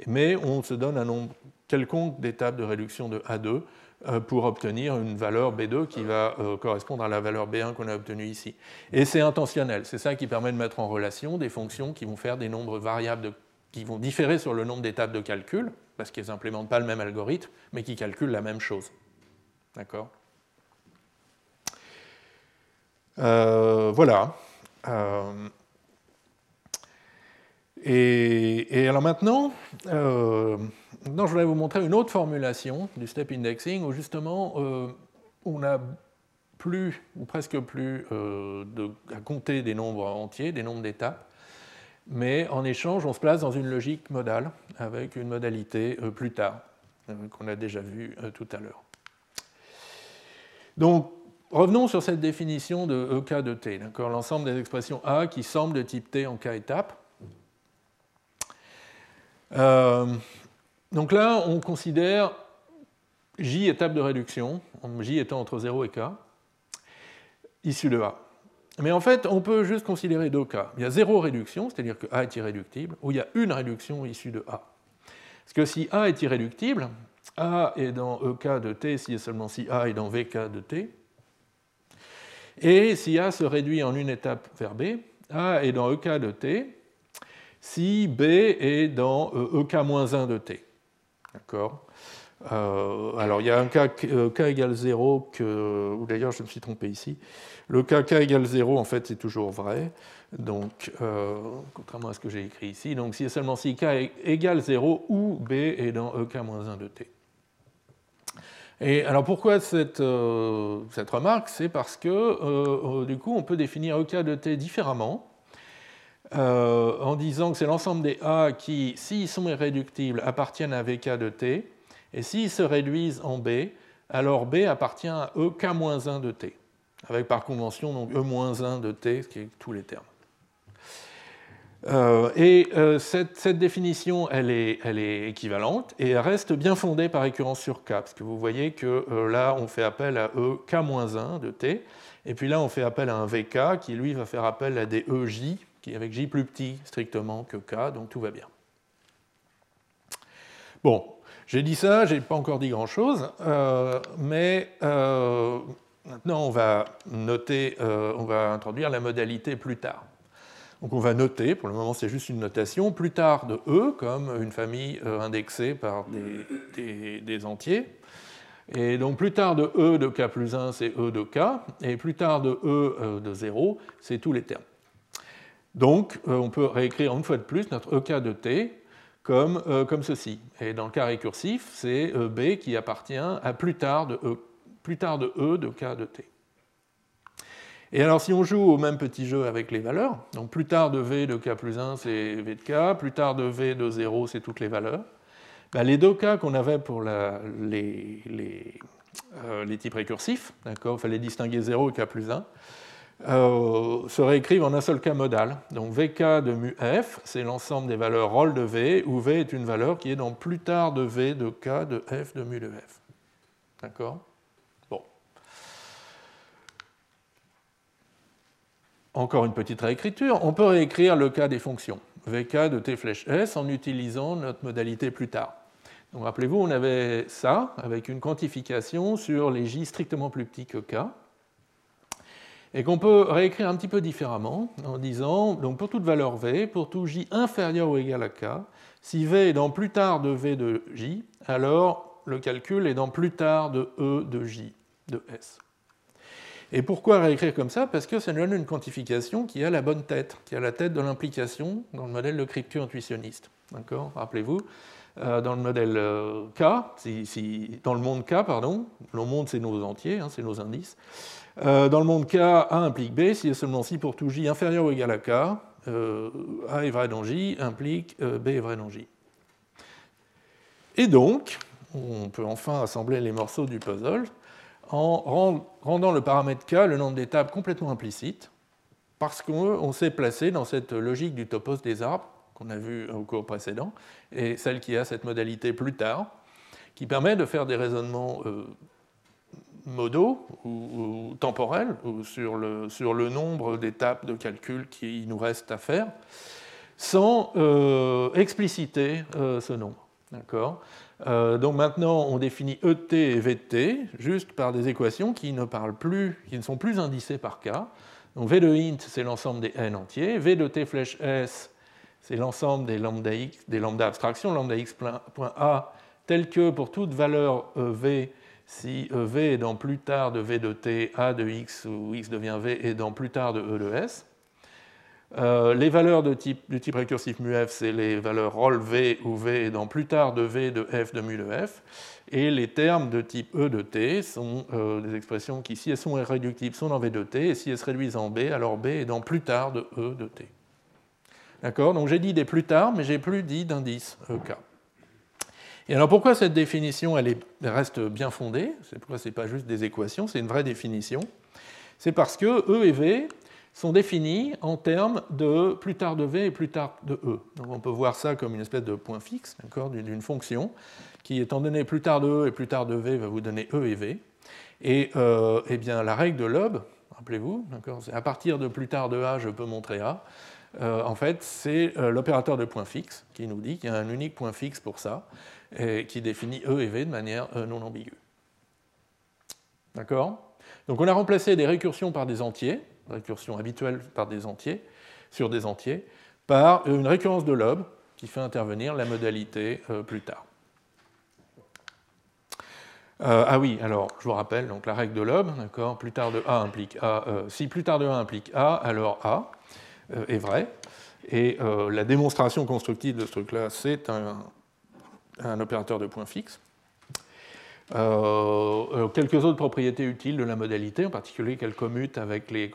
mais on se donne un nombre quelconque d'étapes de réduction de A2 euh, pour obtenir une valeur B2 qui va euh, correspondre à la valeur B1 qu'on a obtenue ici. Et c'est intentionnel, c'est ça qui permet de mettre en relation des fonctions qui vont faire des nombres variables qui vont différer sur le nombre d'étapes de calcul, parce qu'elles n'implémentent pas le même algorithme, mais qui calculent la même chose. D'accord? Euh, Voilà. Et, alors maintenant, euh, je voudrais vous montrer une autre formulation du step indexing où justement euh, on n'a plus, ou presque plus, euh, à compter des nombres entiers, des nombres d'étapes, mais en échange, on se place dans une logique modale avec une modalité plus tard, qu'on a déjà vu tout à l'heure. Donc, revenons sur cette définition de EK de T, l'ensemble des expressions A qui semblent de type T en K étapes. Euh, donc là, on considère J étape de réduction, J étant entre 0 et K, issu de A. Mais en fait, on peut juste considérer deux cas. Il y a zéro réduction, c'est-à-dire que A est irréductible, ou il y a une réduction issue de A. Parce que si A est irréductible, A est dans EK de T si et seulement si A est dans VK de T. Et si A se réduit en une étape vers B, A est dans EK de T si B est dans EK-1 euh, e de T. D'accord? Euh, alors il y a un cas euh, k égale 0, que, ou d'ailleurs je me suis trompé ici. Le cas k égale 0, en fait, c'est toujours vrai. Donc, contrairement à ce que j'ai écrit ici, donc si seulement si k égale 0 ou b est dans ek-1 de t. Et alors pourquoi cette, cette remarque? C'est parce que du coup on peut définir ek de t différemment euh, en disant que c'est l'ensemble des A qui, s'ils sont irréductibles, appartiennent à VK de T, et s'ils se réduisent en B, alors B appartient à EK-1 de T, avec par convention donc E-1 de T, ce qui est tous les termes. Euh, et euh, cette, définition, elle est, elle est, équivalente et elle reste bien fondée par récurrence sur K, parce que vous voyez que là, on fait appel à EK-1 de T, et puis là, on fait appel à un VK qui, lui, va faire appel à des EJ qui avec J plus petit strictement que K, donc tout va bien. Bon, j'ai dit ça, j'ai pas encore dit grand-chose, euh, mais euh, maintenant on va noter, euh, on va introduire la modalité plus tard. Donc on va noter, pour le moment c'est juste une notation, plus tard de E comme une famille indexée par des, des, entiers. Et donc plus tard de E de K plus 1 c'est E de K, et plus tard de E de 0 c'est tous les termes. Donc, euh, on peut réécrire une fois de plus notre EK de T comme, euh, comme ceci. Et dans le cas récursif, c'est euh, B qui appartient à plus tard de E, plus tard de, e de K de T. Et alors, si on joue au même petit jeu avec les valeurs, donc plus tard de V de K plus 1, c'est V de K, plus tard de V de 0, c'est toutes les valeurs, ben, les deux cas qu'on avait pour les, les, les, types récursifs, il fallait distinguer 0 et K plus 1, euh, se réécrivent en un seul cas modal. Donc Vk de mu f, c'est l'ensemble des valeurs roll de V, où V est une valeur qui est dans plus tard de V de K de f de mu de f. D'accord? Bon. Encore une petite réécriture. On peut réécrire le cas des fonctions. Vk de t flèche s en utilisant notre modalité plus tard. Donc rappelez-vous, on avait ça avec une quantification sur les j strictement plus petits que k et qu'on peut réécrire un petit peu différemment en disant, donc pour toute valeur v, pour tout j inférieur ou égal à k, si v est dans plus tard de v de j, alors le calcul est dans plus tard de e de j de s. Et pourquoi réécrire comme ça? Parce que ça nous donne une quantification qui a la bonne tête, qui a la tête de l'implication dans le modèle de crypto intuitionniste. D'accord? Rappelez-vous, euh, dans le modèle euh, K, dans le monde K, pardon, le monde c'est nos entiers, hein, c'est nos indices. Euh, dans le monde K, A implique B, si et seulement si pour tout J inférieur ou égal à K, A est vrai dans J implique B est vrai dans J. Et donc, on peut enfin assembler les morceaux du puzzle en rendant le paramètre K le nombre d'étapes complètement implicite, parce qu'on s'est placé dans cette logique du topos des arbres qu'on a vu au cours précédent, et celle qui a cette modalité plus tard, qui permet de faire des raisonnements euh, modaux ou, temporels sur, le, sur, le, nombre d'étapes de calcul qui nous reste à faire, sans euh, expliciter euh, ce nombre. D'accord? Donc maintenant, on définit ET et VT juste par des équations qui ne, parlent plus, qui ne sont plus indicées par K. Donc V de int, c'est l'ensemble des n entiers. V de t flèche s, c'est l'ensemble des lambda x, des lambda abstractions, lambda x.a, tel que pour toute valeur e v, si e v est dans plus tard de v de t, a de x ou x devient v est dans plus tard de e de s. Euh, les valeurs de type, du type récursif mu f, c'est les valeurs roll v où v est dans plus tard de v de f de mu de f. Et les termes de type e de t sont euh, des expressions qui, si elles sont irréductibles, sont dans v de t, et si elles se réduisent en b, alors b est dans plus tard de e de t. D'accord? Donc j'ai dit des plus tard, mais j'ai plus dit d'indice EK. Et alors pourquoi cette définition reste bien fondée? C'est pourquoi ce n'est pas juste des équations, c'est une vraie définition. C'est parce que E et V sont définis en termes de plus tard de V et plus tard de E. Donc on peut voir ça comme une espèce de point fixe d'une fonction qui, étant donné plus tard de E et plus tard de V, va vous donner E et V. Et euh, eh bien, la règle de Loeb, rappelez-vous, c'est à partir de plus tard de A, je peux montrer A. Euh, en fait, c'est euh, l'opérateur de point fixe qui nous dit qu'il y a un unique point fixe pour ça, et qui définit E et V de manière euh, non ambiguë. D'accord? Donc on a remplacé des récursions par des entiers, récursions habituelles par des entiers, sur des entiers, par une récurrence de lobe qui fait intervenir la modalité plus tard. ah oui, alors je vous rappelle donc la règle de Loeb, d'accord, plus tard de A implique A. si plus tard de A implique A, alors A. Euh, est vrai. Et euh, la démonstration constructive de ce truc-là, c'est un, opérateur de point fixe. Euh, quelques autres propriétés utiles de la modalité, en particulier qu'elle commute avec les,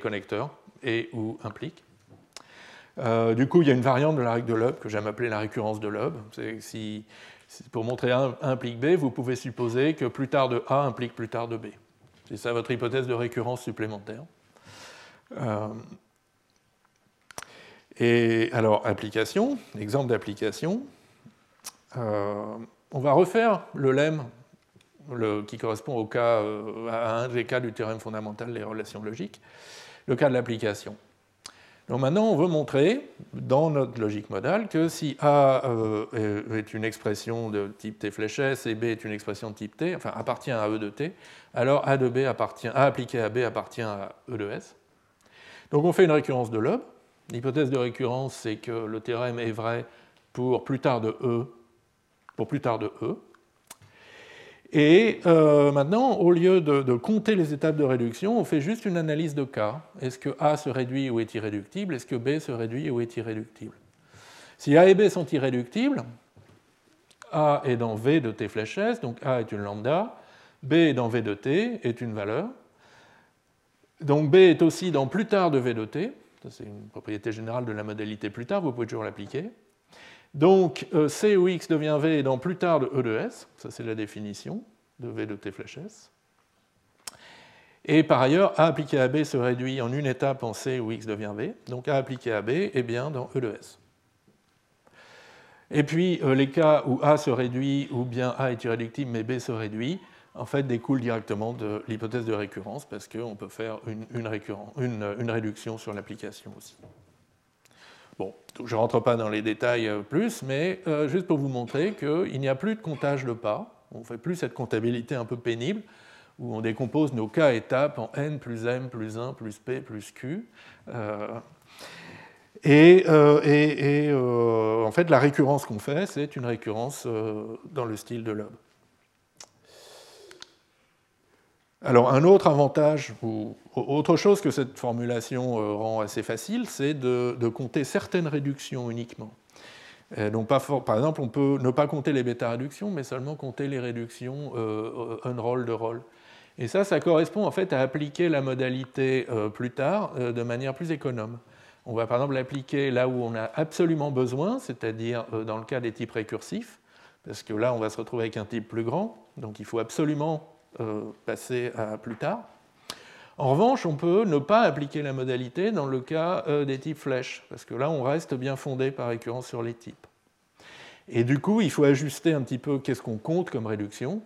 connecteurs et ou implique. du coup, il y a une variante de la règle de Loeb que j'aime appeler la récurrence de Loeb. Pour montrer A, implique B, vous pouvez supposer que plus tard de A implique plus tard de B. C'est ça votre hypothèse de récurrence supplémentaire. Et alors, application, exemple d'application, euh, on va refaire le lemme qui correspond au cas, euh, à un des cas du théorème fondamental des relations logiques, le cas de l'application. Donc maintenant, on veut montrer, dans notre logique modale, que si A euh, est une expression de type T flèche S et B est une expression de type T, enfin appartient à E de T, alors A de B appartient, A appliqué à B appartient à E de S. Donc on fait une récurrence de Loeb, L'hypothèse de récurrence, c'est que le théorème est vrai pour plus tard de E, pour plus tard de E. Et euh, maintenant, au lieu de, compter les étapes de réduction, on fait juste une analyse de cas. Est-ce que A se réduit ou est irréductible? Est-ce que B se réduit ou est irréductible? Si A et B sont irréductibles, A est dans V de T flèche S, donc A est une lambda, B est dans V de T, est une valeur. Donc B est aussi dans plus tard de V de T, c'est une propriété générale de la modalité plus tard, vous pouvez toujours l'appliquer. Donc euh, C ou X devient V dans plus tard de E de S, ça c'est la définition de V de T flèche S. Et par ailleurs, A appliqué à B se réduit en une étape en C où X devient V, donc A appliqué à B est bien dans E de S. Et puis euh, les cas où A se réduit ou bien A est irréductible mais B se réduit, en fait, découle directement de l'hypothèse de récurrence, parce qu'on peut faire une, réduction sur l'application aussi. Bon, je ne rentre pas dans les détails euh, plus, mais euh, juste pour vous montrer qu'il n'y a plus de comptage de pas, on ne fait plus cette comptabilité un peu pénible, où on décompose nos cas étapes en n plus m plus 1 plus p plus q. Euh, et, en fait, la récurrence qu'on fait, c'est une récurrence dans le style de Loeb. Alors un autre avantage, ou autre chose que cette formulation euh, rend assez facile, c'est de, compter certaines réductions uniquement. donc par exemple, on peut ne pas compter les bêta-réductions, mais seulement compter les réductions euh, unroll de roll. Et ça, ça correspond en fait à appliquer la modalité euh, plus tard de manière plus économe. On va par exemple l'appliquer là où on a absolument besoin, c'est-à-dire dans le cas des types récursifs, parce que là, on va se retrouver avec un type plus grand, donc il faut absolument euh, passer à plus tard. En revanche, on peut ne pas appliquer la modalité dans le cas euh, des types flèches, parce que là, on reste bien fondé par récurrence sur les types. Et du coup, il faut ajuster un petit peu qu'est-ce qu'on compte comme réduction.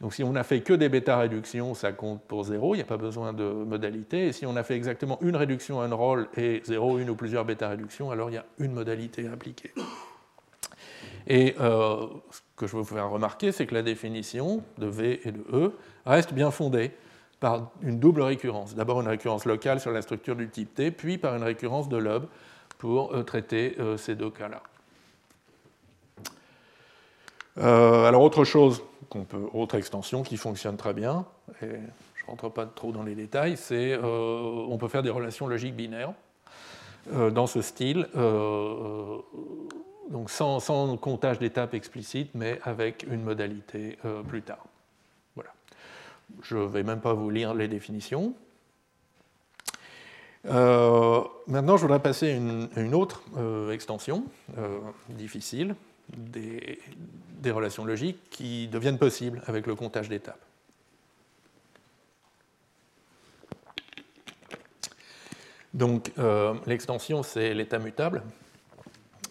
Donc si on n'a fait que des bêta-réductions, ça compte pour 0, il n'y a pas besoin de modalité. Et si on a fait exactement une réduction un roll et 0, une ou plusieurs bêta-réductions, alors il y a une modalité appliquée. Et euh, ce que je veux vous faire remarquer, c'est que la définition de V et de E reste bien fondée par une double récurrence. D'abord une récurrence locale sur la structure du type T, puis par une récurrence de lobe pour euh, traiter euh, ces deux cas-là. alors autre chose, autre extension qui fonctionne très bien, et je ne rentre pas trop dans les détails, c'est on peut faire des relations logiques binaires dans ce style donc sans, comptage d'étapes explicite, mais avec une modalité euh, plus tard. Voilà. Je ne vais même pas vous lire les définitions. Euh, maintenant, je voudrais passer à une, autre euh, extension difficile des, des, relations logiques qui deviennent possibles avec le comptage d'étapes. Donc, l'extension, c'est l'état mutable.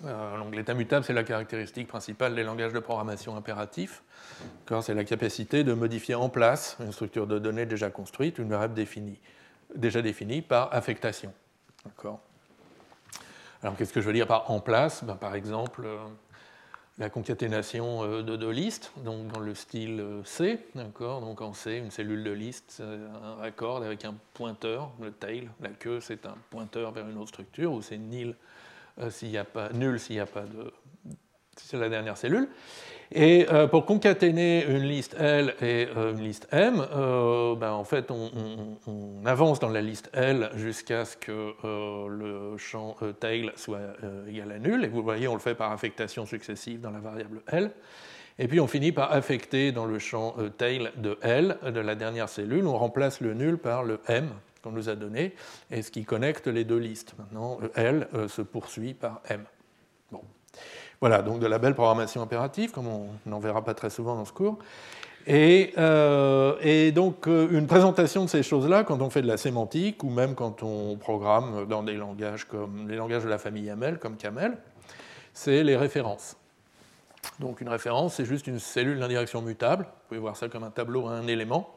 Euh, l'état mutable, c'est la caractéristique principale des langages de programmation impératifs. C'est la capacité de modifier en place une structure de données déjà construite, une variable définie, déjà définie par affectation. Alors, qu'est-ce que je veux dire par en place? Ben, Par exemple, euh, la concaténation euh, de deux listes, donc dans le style C, Donc en C, une cellule de liste, un raccord avec un pointeur, le tail, la queue, c'est un pointeur vers une autre structure, ou c'est nil s'il n'y a pas nul s'il n'y a pas de c'est la dernière cellule. Et euh, pour concaténer une liste L et euh, une liste M, ben, en fait, on, avance dans la liste L jusqu'à ce que le champ tail soit égal à nul. Et vous voyez, on le fait par affectation successive dans la variable L. Et puis on finit par affecter dans le champ tail de L de la dernière cellule. On remplace le nul par le M qu'on nous a donné, et ce qui connecte les deux listes. Maintenant, L euh, se poursuit par M. Voilà, donc de la belle programmation impérative, comme on n'en verra pas très souvent dans ce cours. Et, euh, donc euh, une présentation de ces choses-là, quand on fait de la sémantique, ou même quand on programme dans des langages comme les langages de la famille YAML, comme Camel, c'est les références. Donc une référence, c'est juste une cellule d'indirection mutable. Vous pouvez voir ça comme un tableau à un élément.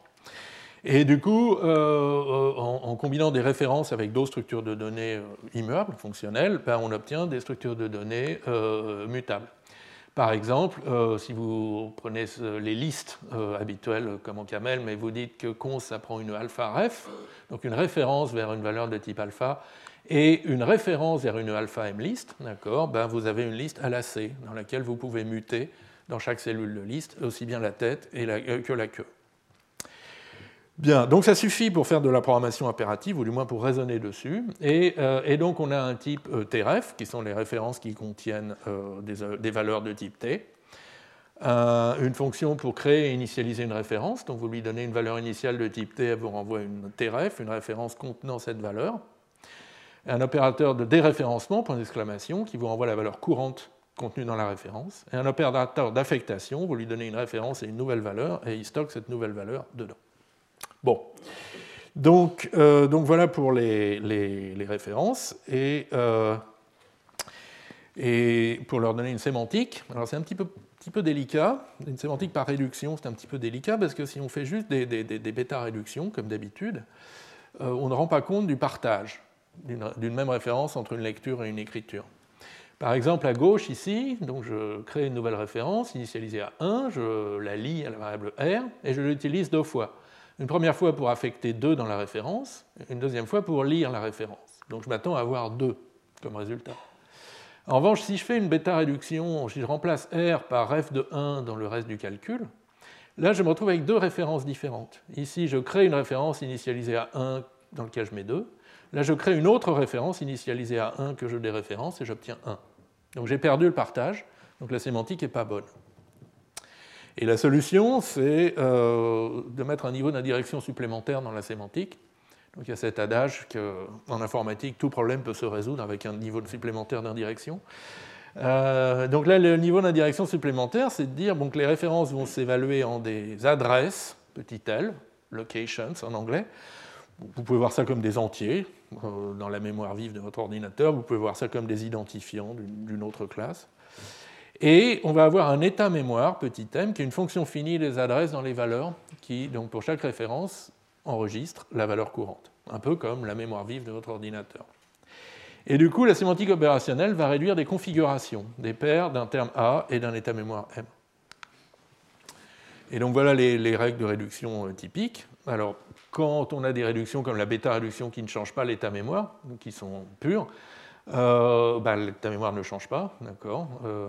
Et du coup, euh, euh, en, combinant des références avec d'autres structures de données euh, immuables, fonctionnelles, ben, on obtient des structures de données mutables. Par exemple, si vous prenez les listes habituelles comme en camel, mais vous dites que cons, ça prend une alpha ref, donc une référence vers une valeur de type alpha, et une référence vers une alpha m list, d'accord, ben vous avez une liste à la C, dans laquelle vous pouvez muter dans chaque cellule de liste, aussi bien la tête que la queue. Bien, donc ça suffit pour faire de la programmation impérative, ou du moins pour raisonner dessus. Et, euh, donc on a un type euh, tref, qui sont les références qui contiennent euh, des, valeurs de type t. une fonction pour créer et initialiser une référence, donc vous lui donnez une valeur initiale de type t, elle vous renvoie une tref, une référence contenant cette valeur. Un opérateur de déréférencement, point d'exclamation, qui vous renvoie la valeur courante contenue dans la référence. Et un opérateur d'affectation, vous lui donnez une référence et une nouvelle valeur, et il stocke cette nouvelle valeur dedans. Bon. Donc, euh, donc voilà pour les, références. Et, euh, et, pour leur donner une sémantique, alors c'est un petit peu, petit peu délicat. Une sémantique par réduction, c'est un petit peu délicat parce que si on fait juste des, bêta-réductions, comme d'habitude, euh, on ne rend pas compte du partage d'une même référence entre une lecture et une écriture. Par exemple, à gauche, ici, donc je crée une nouvelle référence initialisée à 1, je la lis à la variable R et je l'utilise deux fois. Une première fois pour affecter 2 dans la référence, une deuxième fois pour lire la référence. Donc je m'attends à avoir 2 comme résultat. En revanche, si je fais une bêta-réduction, si je remplace R par f de 1 dans le reste du calcul, Là, je me retrouve avec deux références différentes. Ici, je crée une référence initialisée à 1 dans laquelle je mets 2. Là, je crée une autre référence initialisée à 1 que je déréférence et j'obtiens 1. Donc j'ai perdu le partage, donc la sémantique n'est pas bonne. Et la solution, c'est euh, de mettre un niveau d'indirection supplémentaire dans la sémantique. Donc il y a cet adage qu'en informatique, tout problème peut se résoudre avec un niveau supplémentaire d'indirection. Euh, donc là, le niveau d'indirection supplémentaire, c'est de dire que les références vont s'évaluer en des adresses, petit l, locations en anglais. Vous pouvez voir ça comme des entiers euh, dans la mémoire vive de votre ordinateur, vous pouvez voir ça comme des identifiants d'une autre classe. Et on va avoir un état mémoire, petit m, qui est une fonction finie des adresses dans les valeurs, qui, donc pour chaque référence, enregistre la valeur courante, un peu comme la mémoire vive de votre ordinateur. Et du coup, la sémantique opérationnelle va réduire des configurations, des paires d'un terme A et d'un état mémoire M. Et donc voilà les, règles de réduction euh, typiques. Alors, quand on a des réductions comme la bêta-réduction qui ne changent pas l'état mémoire, qui sont pures, euh, bah, l'état mémoire ne change pas, d'accord euh,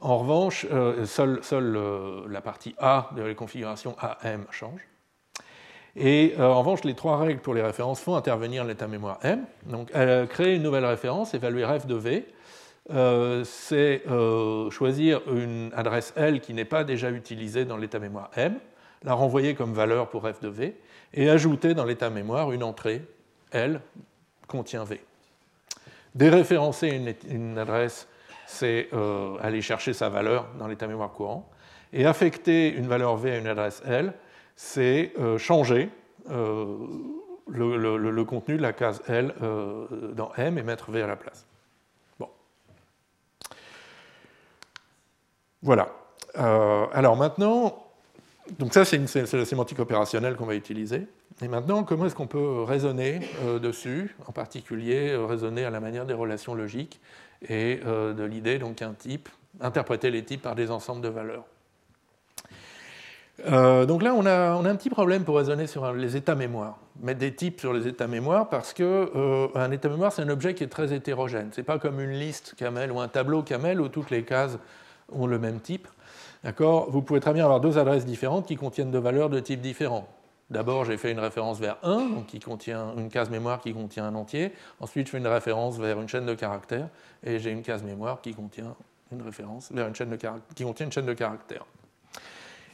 En revanche, seule, la partie A de la configuration AM change. Et euh, en revanche, les trois règles pour les références font intervenir l'état mémoire M. Donc, créer une nouvelle référence, évaluer ref de V, euh, c'est euh, choisir une adresse L qui n'est pas déjà utilisée dans l'état mémoire M, la renvoyer comme valeur pour ref de V, et ajouter dans l'état mémoire une entrée L contient V. Déréférencer une, adresse, c'est aller chercher sa valeur dans l'état mémoire courant, et affecter une valeur V à une adresse L, c'est euh, changer euh, le, contenu de la case L euh, dans M et mettre V à la place. Bon. Voilà. alors maintenant, donc ça c'est la sémantique opérationnelle qu'on va utiliser. Et maintenant, comment est-ce qu'on peut raisonner dessus, en particulier raisonner à la manière des relations logiques et de l'idée donc qu'un type, interpréter les types par des ensembles de valeurs? Euh, donc là, on a, un petit problème pour raisonner sur les états mémoire. Mettre des types sur les états mémoire parce qu'un euh, état mémoire, c'est un objet qui est très hétérogène. Ce n'est pas comme une liste camel ou un tableau camel où toutes les cases ont le même type. Vous pouvez très bien avoir deux adresses différentes qui contiennent deux valeurs de types différents. D'abord, j'ai fait une référence vers 1, donc qui contient une case mémoire qui contient un entier. Ensuite, je fais une référence vers une chaîne de caractères et j'ai une case mémoire qui contient une référence vers une chaîne de caractères.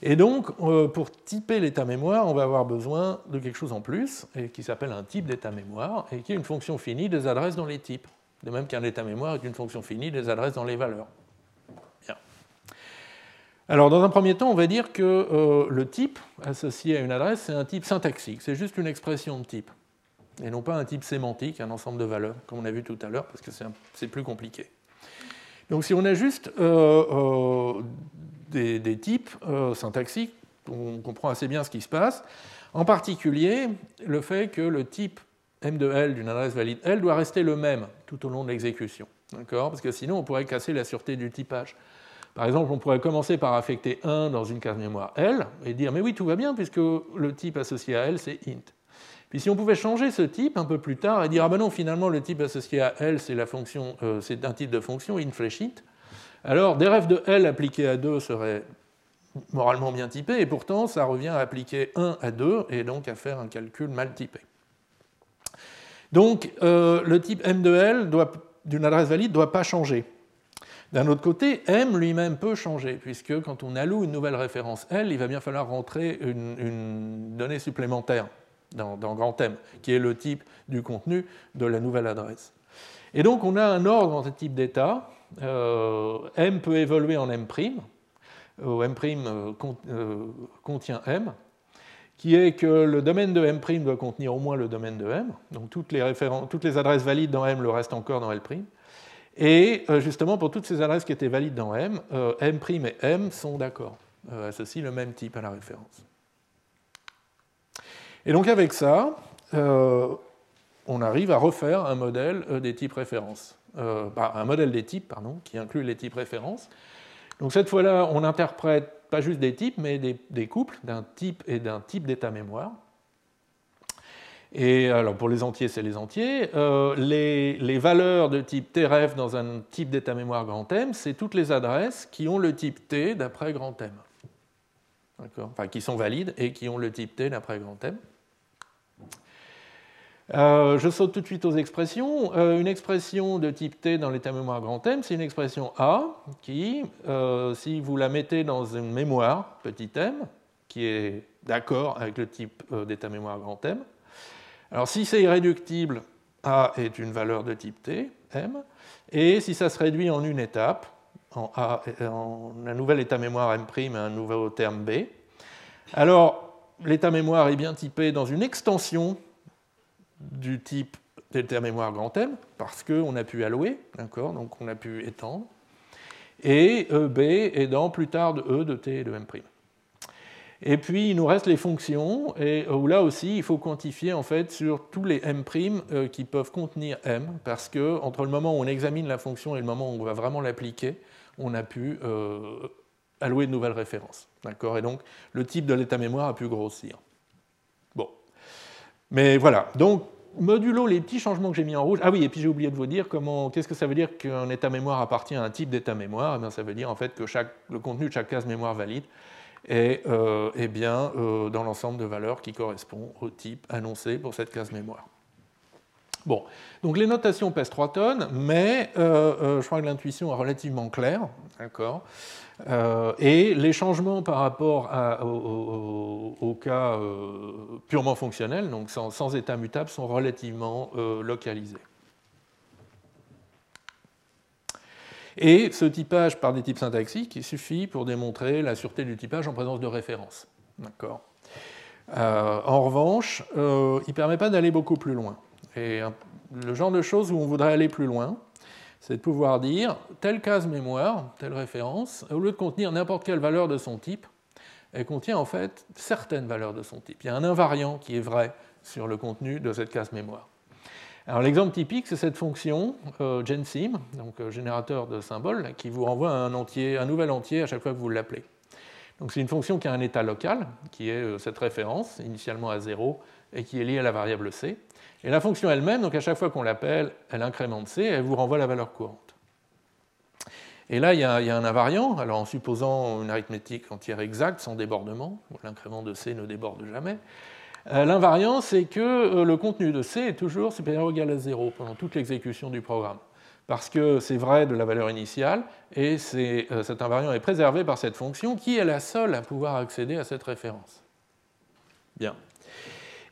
Et donc, euh, pour typer l'état mémoire, on va avoir besoin de quelque chose en plus, qui s'appelle un type d'état mémoire, et qui est une fonction finie des adresses dans les types. De même qu'un état mémoire est une fonction finie des adresses dans les valeurs. Alors, dans un premier temps, on va dire que euh, le type associé à une adresse, c'est un type syntaxique, c'est juste une expression de type, et non pas un type sémantique, un ensemble de valeurs, comme on a vu tout à l'heure, parce que c'est plus compliqué. Donc si on a juste euh, des, types euh, syntaxiques, on comprend assez bien ce qui se passe. En particulier, le fait que le type M de L d'une adresse valide L doit rester le même tout au long de l'exécution. Parce que sinon, on pourrait casser la sûreté du typage. Par exemple, on pourrait commencer par affecter 1 dans une case mémoire L et dire mais oui, tout va bien puisque le type associé à L, c'est int. Puis si on pouvait changer ce type un peu plus tard et dire ah ben non, finalement, le type associé à L, c'est euh, un type de fonction int int, alors, des de L appliqués à 2 seraient moralement bien typés, et pourtant, ça revient à appliquer 1 à 2, et donc à faire un calcul mal typé. Donc, euh, le type M de L d'une adresse valide ne doit pas changer. D'un autre côté, M lui-même peut changer, puisque quand on alloue une nouvelle référence L, il va bien falloir rentrer une, donnée supplémentaire dans, grand M, qui est le type du contenu de la nouvelle adresse. Et donc, on a un ordre dans ce type d'état, euh, M peut évoluer en M', où M' euh, euh, contient M, qui est que le domaine de M' doit contenir au moins le domaine de M, donc toutes les, toutes les adresses valides dans M le restent encore dans L'. Et justement, pour toutes ces adresses qui étaient valides dans M, M' et M sont d'accord, associent le même type à la référence. Et donc avec ça, on arrive à refaire un modèle des types références. Euh, bah, un modèle des types pardon, qui inclut les types références. Donc cette fois-là, on n'interprète pas juste des types, mais des, couples d'un type et d'un type d'état mémoire. Et alors pour les entiers, c'est les entiers. Euh, les, valeurs de type tref dans un type d'état mémoire grand M, c'est toutes les adresses qui ont le type T d'après grand M. enfin, qui sont valides et qui ont le type T d'après grand M. Euh, je saute tout de suite aux expressions. Euh, une expression de type T dans l'état mémoire grand M, c'est une expression A qui, si vous la mettez dans une mémoire petit m, qui est d'accord avec le type d'état mémoire grand M, alors si c'est irréductible, A est une valeur de type T, M, et si ça se réduit en une étape, en, A, en un nouvel état mémoire M' et un nouveau terme B, alors l'état mémoire est bien typé dans une extension du type delta mémoire grand M, parce qu'on a pu allouer, d'accord, donc on a pu étendre, et EB est dans plus tard de E de T et de M'. Et puis il nous reste les fonctions, et où là aussi il faut quantifier en fait sur tous les M' euh, qui peuvent contenir M, parce que entre le moment où on examine la fonction et le moment où on va vraiment l'appliquer, on a pu euh, allouer de nouvelles références. D'accord? Et donc le type de l'état mémoire a pu grossir. Mais voilà, donc modulo les petits changements que j'ai mis en rouge. Ah oui, et puis j'ai oublié de vous dire comment, qu'est-ce que ça veut dire qu'un état mémoire appartient à un type d'état mémoire? Eh Ça veut dire en fait que le contenu de chaque case mémoire valide est, euh, bien euh, dans l'ensemble de valeurs qui correspond au type annoncé pour cette case mémoire. Bon, donc les notations pèsent 3 tonnes, mais euh, je crois que l'intuition est relativement claire. D'accord et les changements par rapport au, cas purement fonctionnel, donc sans, état mutable, sont relativement localisés. Et ce typage par des types syntaxiques, il suffit pour démontrer la sûreté du typage en présence de références. D'accord. en revanche, il ne permet pas d'aller beaucoup plus loin. Et le genre de choses où on voudrait aller plus loin, c'est de pouvoir dire telle case mémoire, telle référence, au lieu de contenir n'importe quelle valeur de son type, elle contient en fait certaines valeurs de son type. Il y a un invariant qui est vrai sur le contenu de cette case mémoire. Alors l'exemple typique, c'est cette fonction euh, gensim, donc euh, générateur de symboles, qui vous renvoie un, nouvel entier à chaque fois que vous l'appelez. Donc c'est une fonction qui a un état local, qui est euh, cette référence, initialement à 0, et qui est liée à la variable c. Et la fonction elle-même, donc à chaque fois qu'on l'appelle, elle incrémente C et elle vous renvoie la valeur courante. Et là, il y, a, un invariant, alors en supposant une arithmétique entière exacte, sans débordement, l'incrément de C ne déborde jamais, l'invariant, c'est que euh, le contenu de C est toujours supérieur ou égal à 0 pendant toute l'exécution du programme. Parce que c'est vrai de la valeur initiale, et euh, cet invariant est préservé par cette fonction qui est la seule à pouvoir accéder à cette référence. Bien.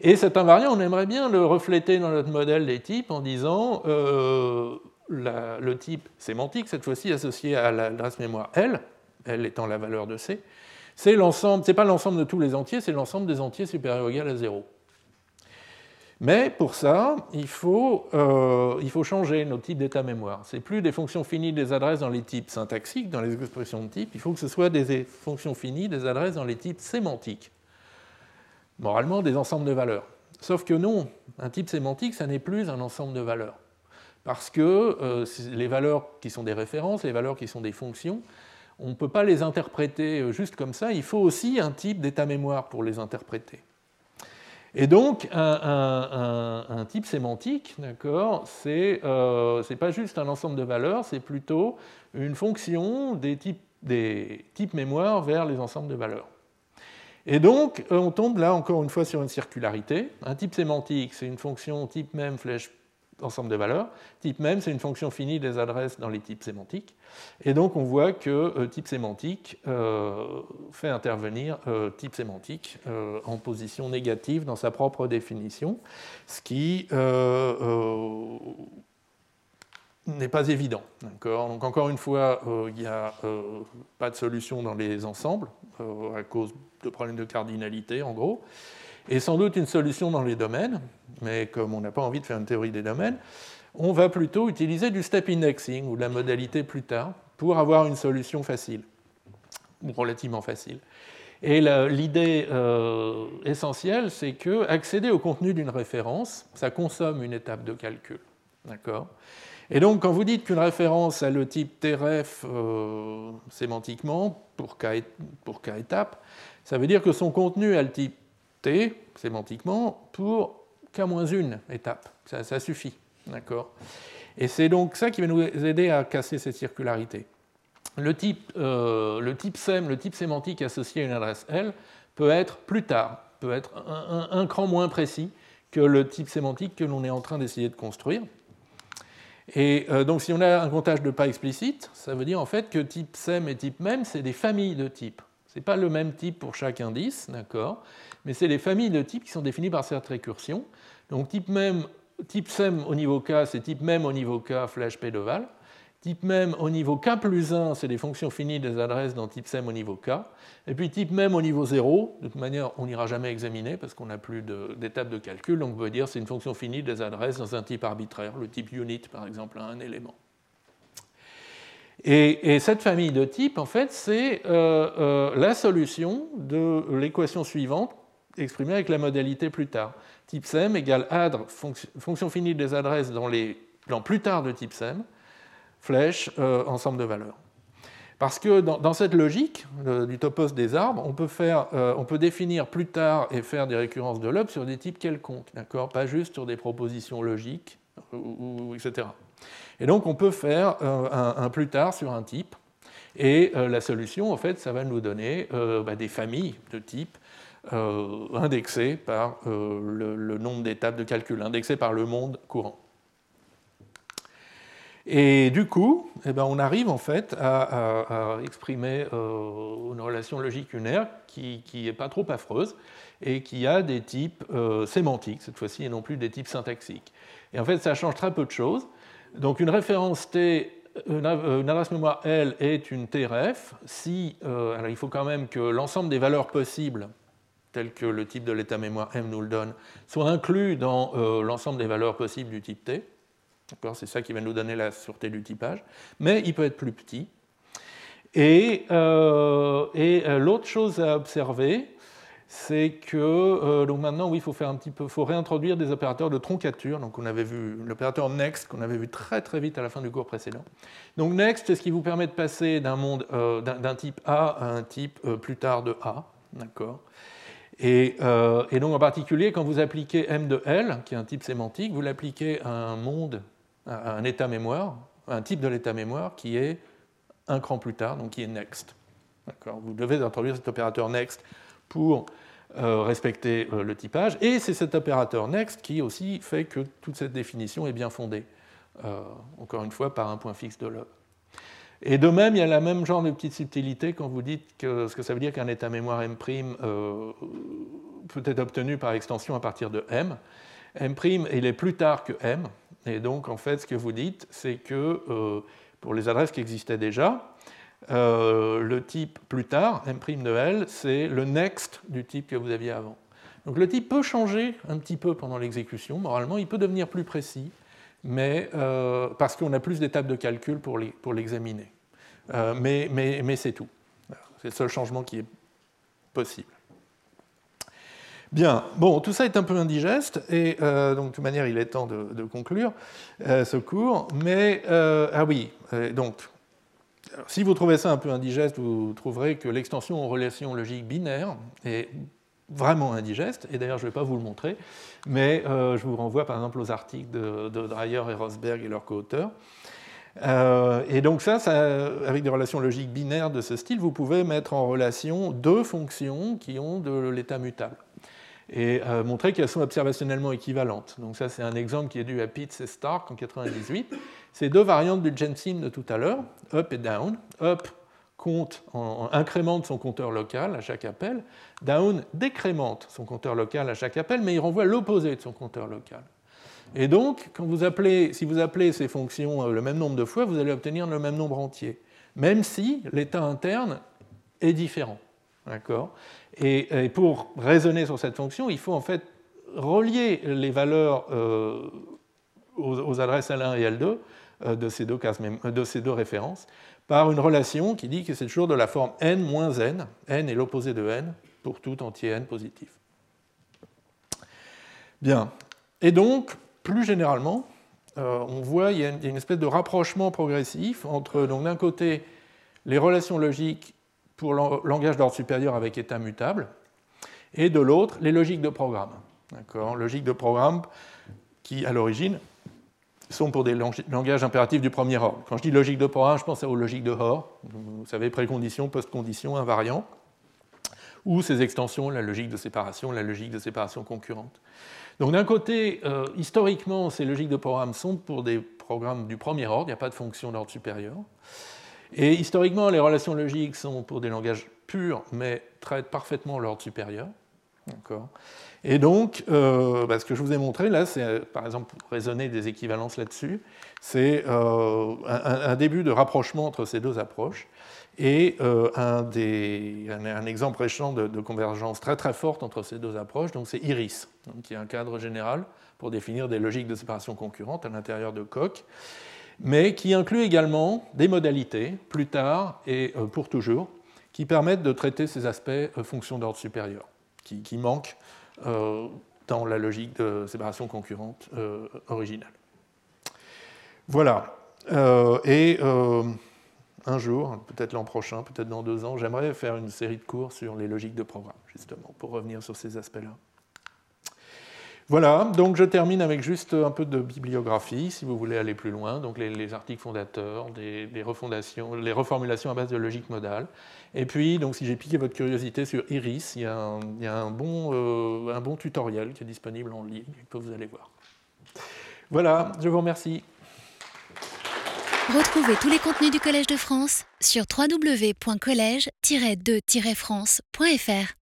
Et cet invariant, on aimerait bien le refléter dans notre modèle des types en disant euh, le type sémantique, cette fois-ci associé à l'adresse mémoire L, L étant la valeur de C, c'est l'ensemble, c'est pas l'ensemble de tous les entiers, c'est l'ensemble des entiers supérieurs ou égal à 0. Mais pour ça, il faut, euh, changer nos types d'état mémoire. C'est plus des fonctions finies des adresses dans les types syntaxiques, dans les expressions de type, il faut que ce soit des fonctions finies des adresses dans les types sémantiques moralement des ensembles de valeurs. Sauf que non, un type sémantique, ça n'est plus un ensemble de valeurs. Parce que euh, les valeurs qui sont des références, les valeurs qui sont des fonctions, on ne peut pas les interpréter euh, juste comme ça, il faut aussi un type d'état-mémoire pour les interpréter. Et donc, un, type sémantique, d'accord, c'est euh, pas juste un ensemble de valeurs, c'est plutôt une fonction des types, des types mémoire vers les ensembles de valeurs. Et donc, euh, on tombe là encore une fois sur une circularité. Un type sémantique, c'est une fonction type même flèche ensemble de valeurs. Type même, c'est une fonction finie des adresses dans les types sémantiques. Et donc, on voit que euh, type sémantique euh, fait intervenir type sémantique en position négative dans sa propre définition, ce qui n'est pas évident. Donc encore une fois, il n'y a pas de solution dans les ensembles à cause de problèmes de cardinalité, en gros, et sans doute une solution dans les domaines, mais comme on n'a pas envie de faire une théorie des domaines, on va plutôt utiliser du step indexing ou de la modalité plus tard pour avoir une solution facile, ou relativement facile. Et l'idée euh, essentielle, c'est que accéder au contenu d'une référence, ça consomme une étape de calcul. D'accord? Et donc, quand vous dites qu'une référence a le type tref euh, sémantiquement, pour k, pour k étapes, ça veut dire que son contenu a le type T, sémantiquement, pour k-1 étape. Ça, suffit. D'accord? Et c'est donc ça qui va nous aider à casser cette circularité. le type, le type SEM, le type sémantique associé à une adresse L, peut être plus tard, peut être un cran moins précis que le type sémantique que l'on est en train d'essayer de construire. Et euh, donc si on a un comptage de pas explicite, ça veut dire en fait que type SEM et type MEM, c'est des familles de types. Ce n'est pas le même type pour chaque indice, d'accord? Mais c'est des familles de types qui sont définies par cette récursion. Donc type MEM, type SEM au niveau K, c'est type MEM au niveau K, flash P de Val. Type même au niveau k plus 1, c'est des fonctions finies des adresses dans type SEM au niveau k. Et puis type même au niveau 0, de toute manière, on n'ira jamais examiner parce qu'on n'a plus d'étape de, calcul. Donc on peut dire c'est une fonction finie des adresses dans un type arbitraire. Le type unit, par exemple, a un élément. Et, cette famille de types, en fait, c'est euh, euh, la solution de l'équation suivante exprimée avec la modalité plus tard. Type SEM égale adr, fonction, finie des adresses dans les plans plus tard de type SEM, flèche, euh, ensemble de valeurs. Parce que dans, cette logique du topos des arbres, on peut, faire, euh, on peut, définir plus tard et faire des récurrences de lobe sur des types quelconques, Pas juste sur des propositions logiques, ou, etc. Et donc on peut faire euh, un, plus tard sur un type, et la solution, en fait, ça va nous donner bah, des familles de types indexées par le, le nombre d'étapes de calcul, indexées par le monde courant. Et du coup, eh ben, on arrive en fait à, exprimer euh, une relation logique unaire qui n'est pas trop affreuse et qui a des types euh, sémantiques cette fois-ci et non plus des types syntaxiques. Et en fait, ça change très peu de choses. Donc une référence T, une, adresse mémoire L est une TRF si, euh, alors il faut quand même que l'ensemble des valeurs possibles telles que le type de l'état mémoire M nous le donne, soit inclus dans l'ensemble des valeurs possibles du type T. C'est ça qui va nous donner la sûreté du typage. Mais il peut être plus petit. Et, euh, euh, l'autre chose à observer, c'est que euh, donc maintenant, oui, il faut faire un petit peu, faut réintroduire des opérateurs de troncature. Donc, on avait vu l'opérateur next qu'on avait vu très très vite à la fin du cours précédent. Donc, next, c'est ce qui vous permet de passer d'un type A à un type plus tard de A, d'accord? Et, et, donc en particulier, quand vous appliquez M de L, qui est un type sémantique, vous l'appliquez à un monde un état mémoire, un type de l'état mémoire qui est un cran plus tard, donc qui est next. Vous devez introduire cet opérateur next pour euh, respecter euh, le typage, et c'est cet opérateur next qui aussi fait que toute cette définition est bien fondée, euh, encore une fois par un point fixe de l'œuvre. Et de même, il y a la même genre de petite subtilité quand vous dites que ce que ça veut dire qu'un état mémoire M' peut être obtenu par extension à partir de M. M', il est plus tard que M, et donc, en fait, ce que vous dites, c'est que euh, pour les adresses qui existaient déjà, euh, le type plus tard, M' de L, c'est le next du type que vous aviez avant. Donc le type peut changer un petit peu pendant l'exécution, moralement, il peut devenir plus précis, mais, euh, parce qu'on a plus d'étapes de calcul pour l'examiner. mais, mais, c'est tout. C'est le seul changement qui est possible. Bien, bon, tout ça est un peu indigeste, et euh, donc de toute manière, il est temps de, conclure euh, ce cours. Mais, euh, ah oui, donc, si vous trouvez ça un peu indigeste, vous trouverez que l'extension en relation logique binaire est vraiment indigeste, et d'ailleurs je ne vais pas vous le montrer, mais je vous renvoie par exemple aux articles de, Dreyer et Rosberg et leurs co-auteurs. et donc ça, avec des relations logiques binaires de ce style, vous pouvez mettre en relation deux fonctions qui ont de l'état mutable et euh, montrer qu'elles sont observationnellement équivalentes. Donc ça, c'est un exemple qui est dû à Pitts et Stark en 1998. C'est deux variantes du Jensen de tout à l'heure, up et down. Up compte en, incrémente son compteur local à chaque appel. Down décrémente son compteur local à chaque appel, mais il renvoie l'opposé de son compteur local. Et donc, quand vous appelez, si vous appelez ces fonctions euh, le même nombre de fois, vous allez obtenir le même nombre entier, même si l'état interne est différent. Et, pour raisonner sur cette fonction, il faut en fait relier les valeurs euh, aux, adresses L1 et L2 euh, de ces deux références par une relation qui dit que c'est toujours de la forme n moins n. n est l'opposé de n pour tout entier n positif. Bien. Et donc, plus généralement, euh, on voit qu'il y a une espèce de rapprochement progressif entre, d'un côté, les relations logiques pour langage d'ordre supérieur avec état mutable, et de l'autre, les logiques de programme. D'accord? Logique de programme qui, à l'origine, sont pour des langages impératifs du premier ordre. Quand je dis logique de programme, je pense aux logiques de Hoare, vous savez, précondition, postcondition, invariant, ou ces extensions, la logique de séparation, la logique de séparation concurrente. Donc d'un côté, euh, historiquement, ces logiques de programme sont pour des programmes du premier ordre, il n'y a pas de fonction d'ordre supérieur. Et historiquement, les relations logiques sont pour des langages purs, mais traitent parfaitement l'ordre supérieur. Et donc, euh, bah, ce que je vous ai montré là, c'est euh, par exemple pour raisonner des équivalences là-dessus, c'est euh, un, début de rapprochement entre ces deux approches et un, exemple récent de, convergence très très forte entre ces deux approches, donc c'est Iris, qui est un cadre général pour définir des logiques de séparation concurrentes à l'intérieur de Coq, mais qui inclut également des modalités, plus tard et pour toujours, qui permettent de traiter ces aspects fonctions d'ordre supérieur, qui, manquent dans la logique de séparation concurrente euh, originale. Voilà. Euh, et un jour, peut-être l'an prochain, peut-être dans deux ans, j'aimerais faire une série de cours sur les logiques de programme, justement, pour revenir sur ces aspects-là. Voilà, donc je termine avec juste un peu de bibliographie, si vous voulez aller plus loin. Donc les, articles fondateurs, des, refondations, les reformulations à base de logique modale. Et puis, donc, si j'ai piqué votre curiosité sur Iris, il y a un, bon, euh, un bon tutoriel qui est disponible en ligne que vous allez voir. Voilà, je vous remercie. Retrouvez tous les contenus du Collège de France sur www.colège-2-france.fr.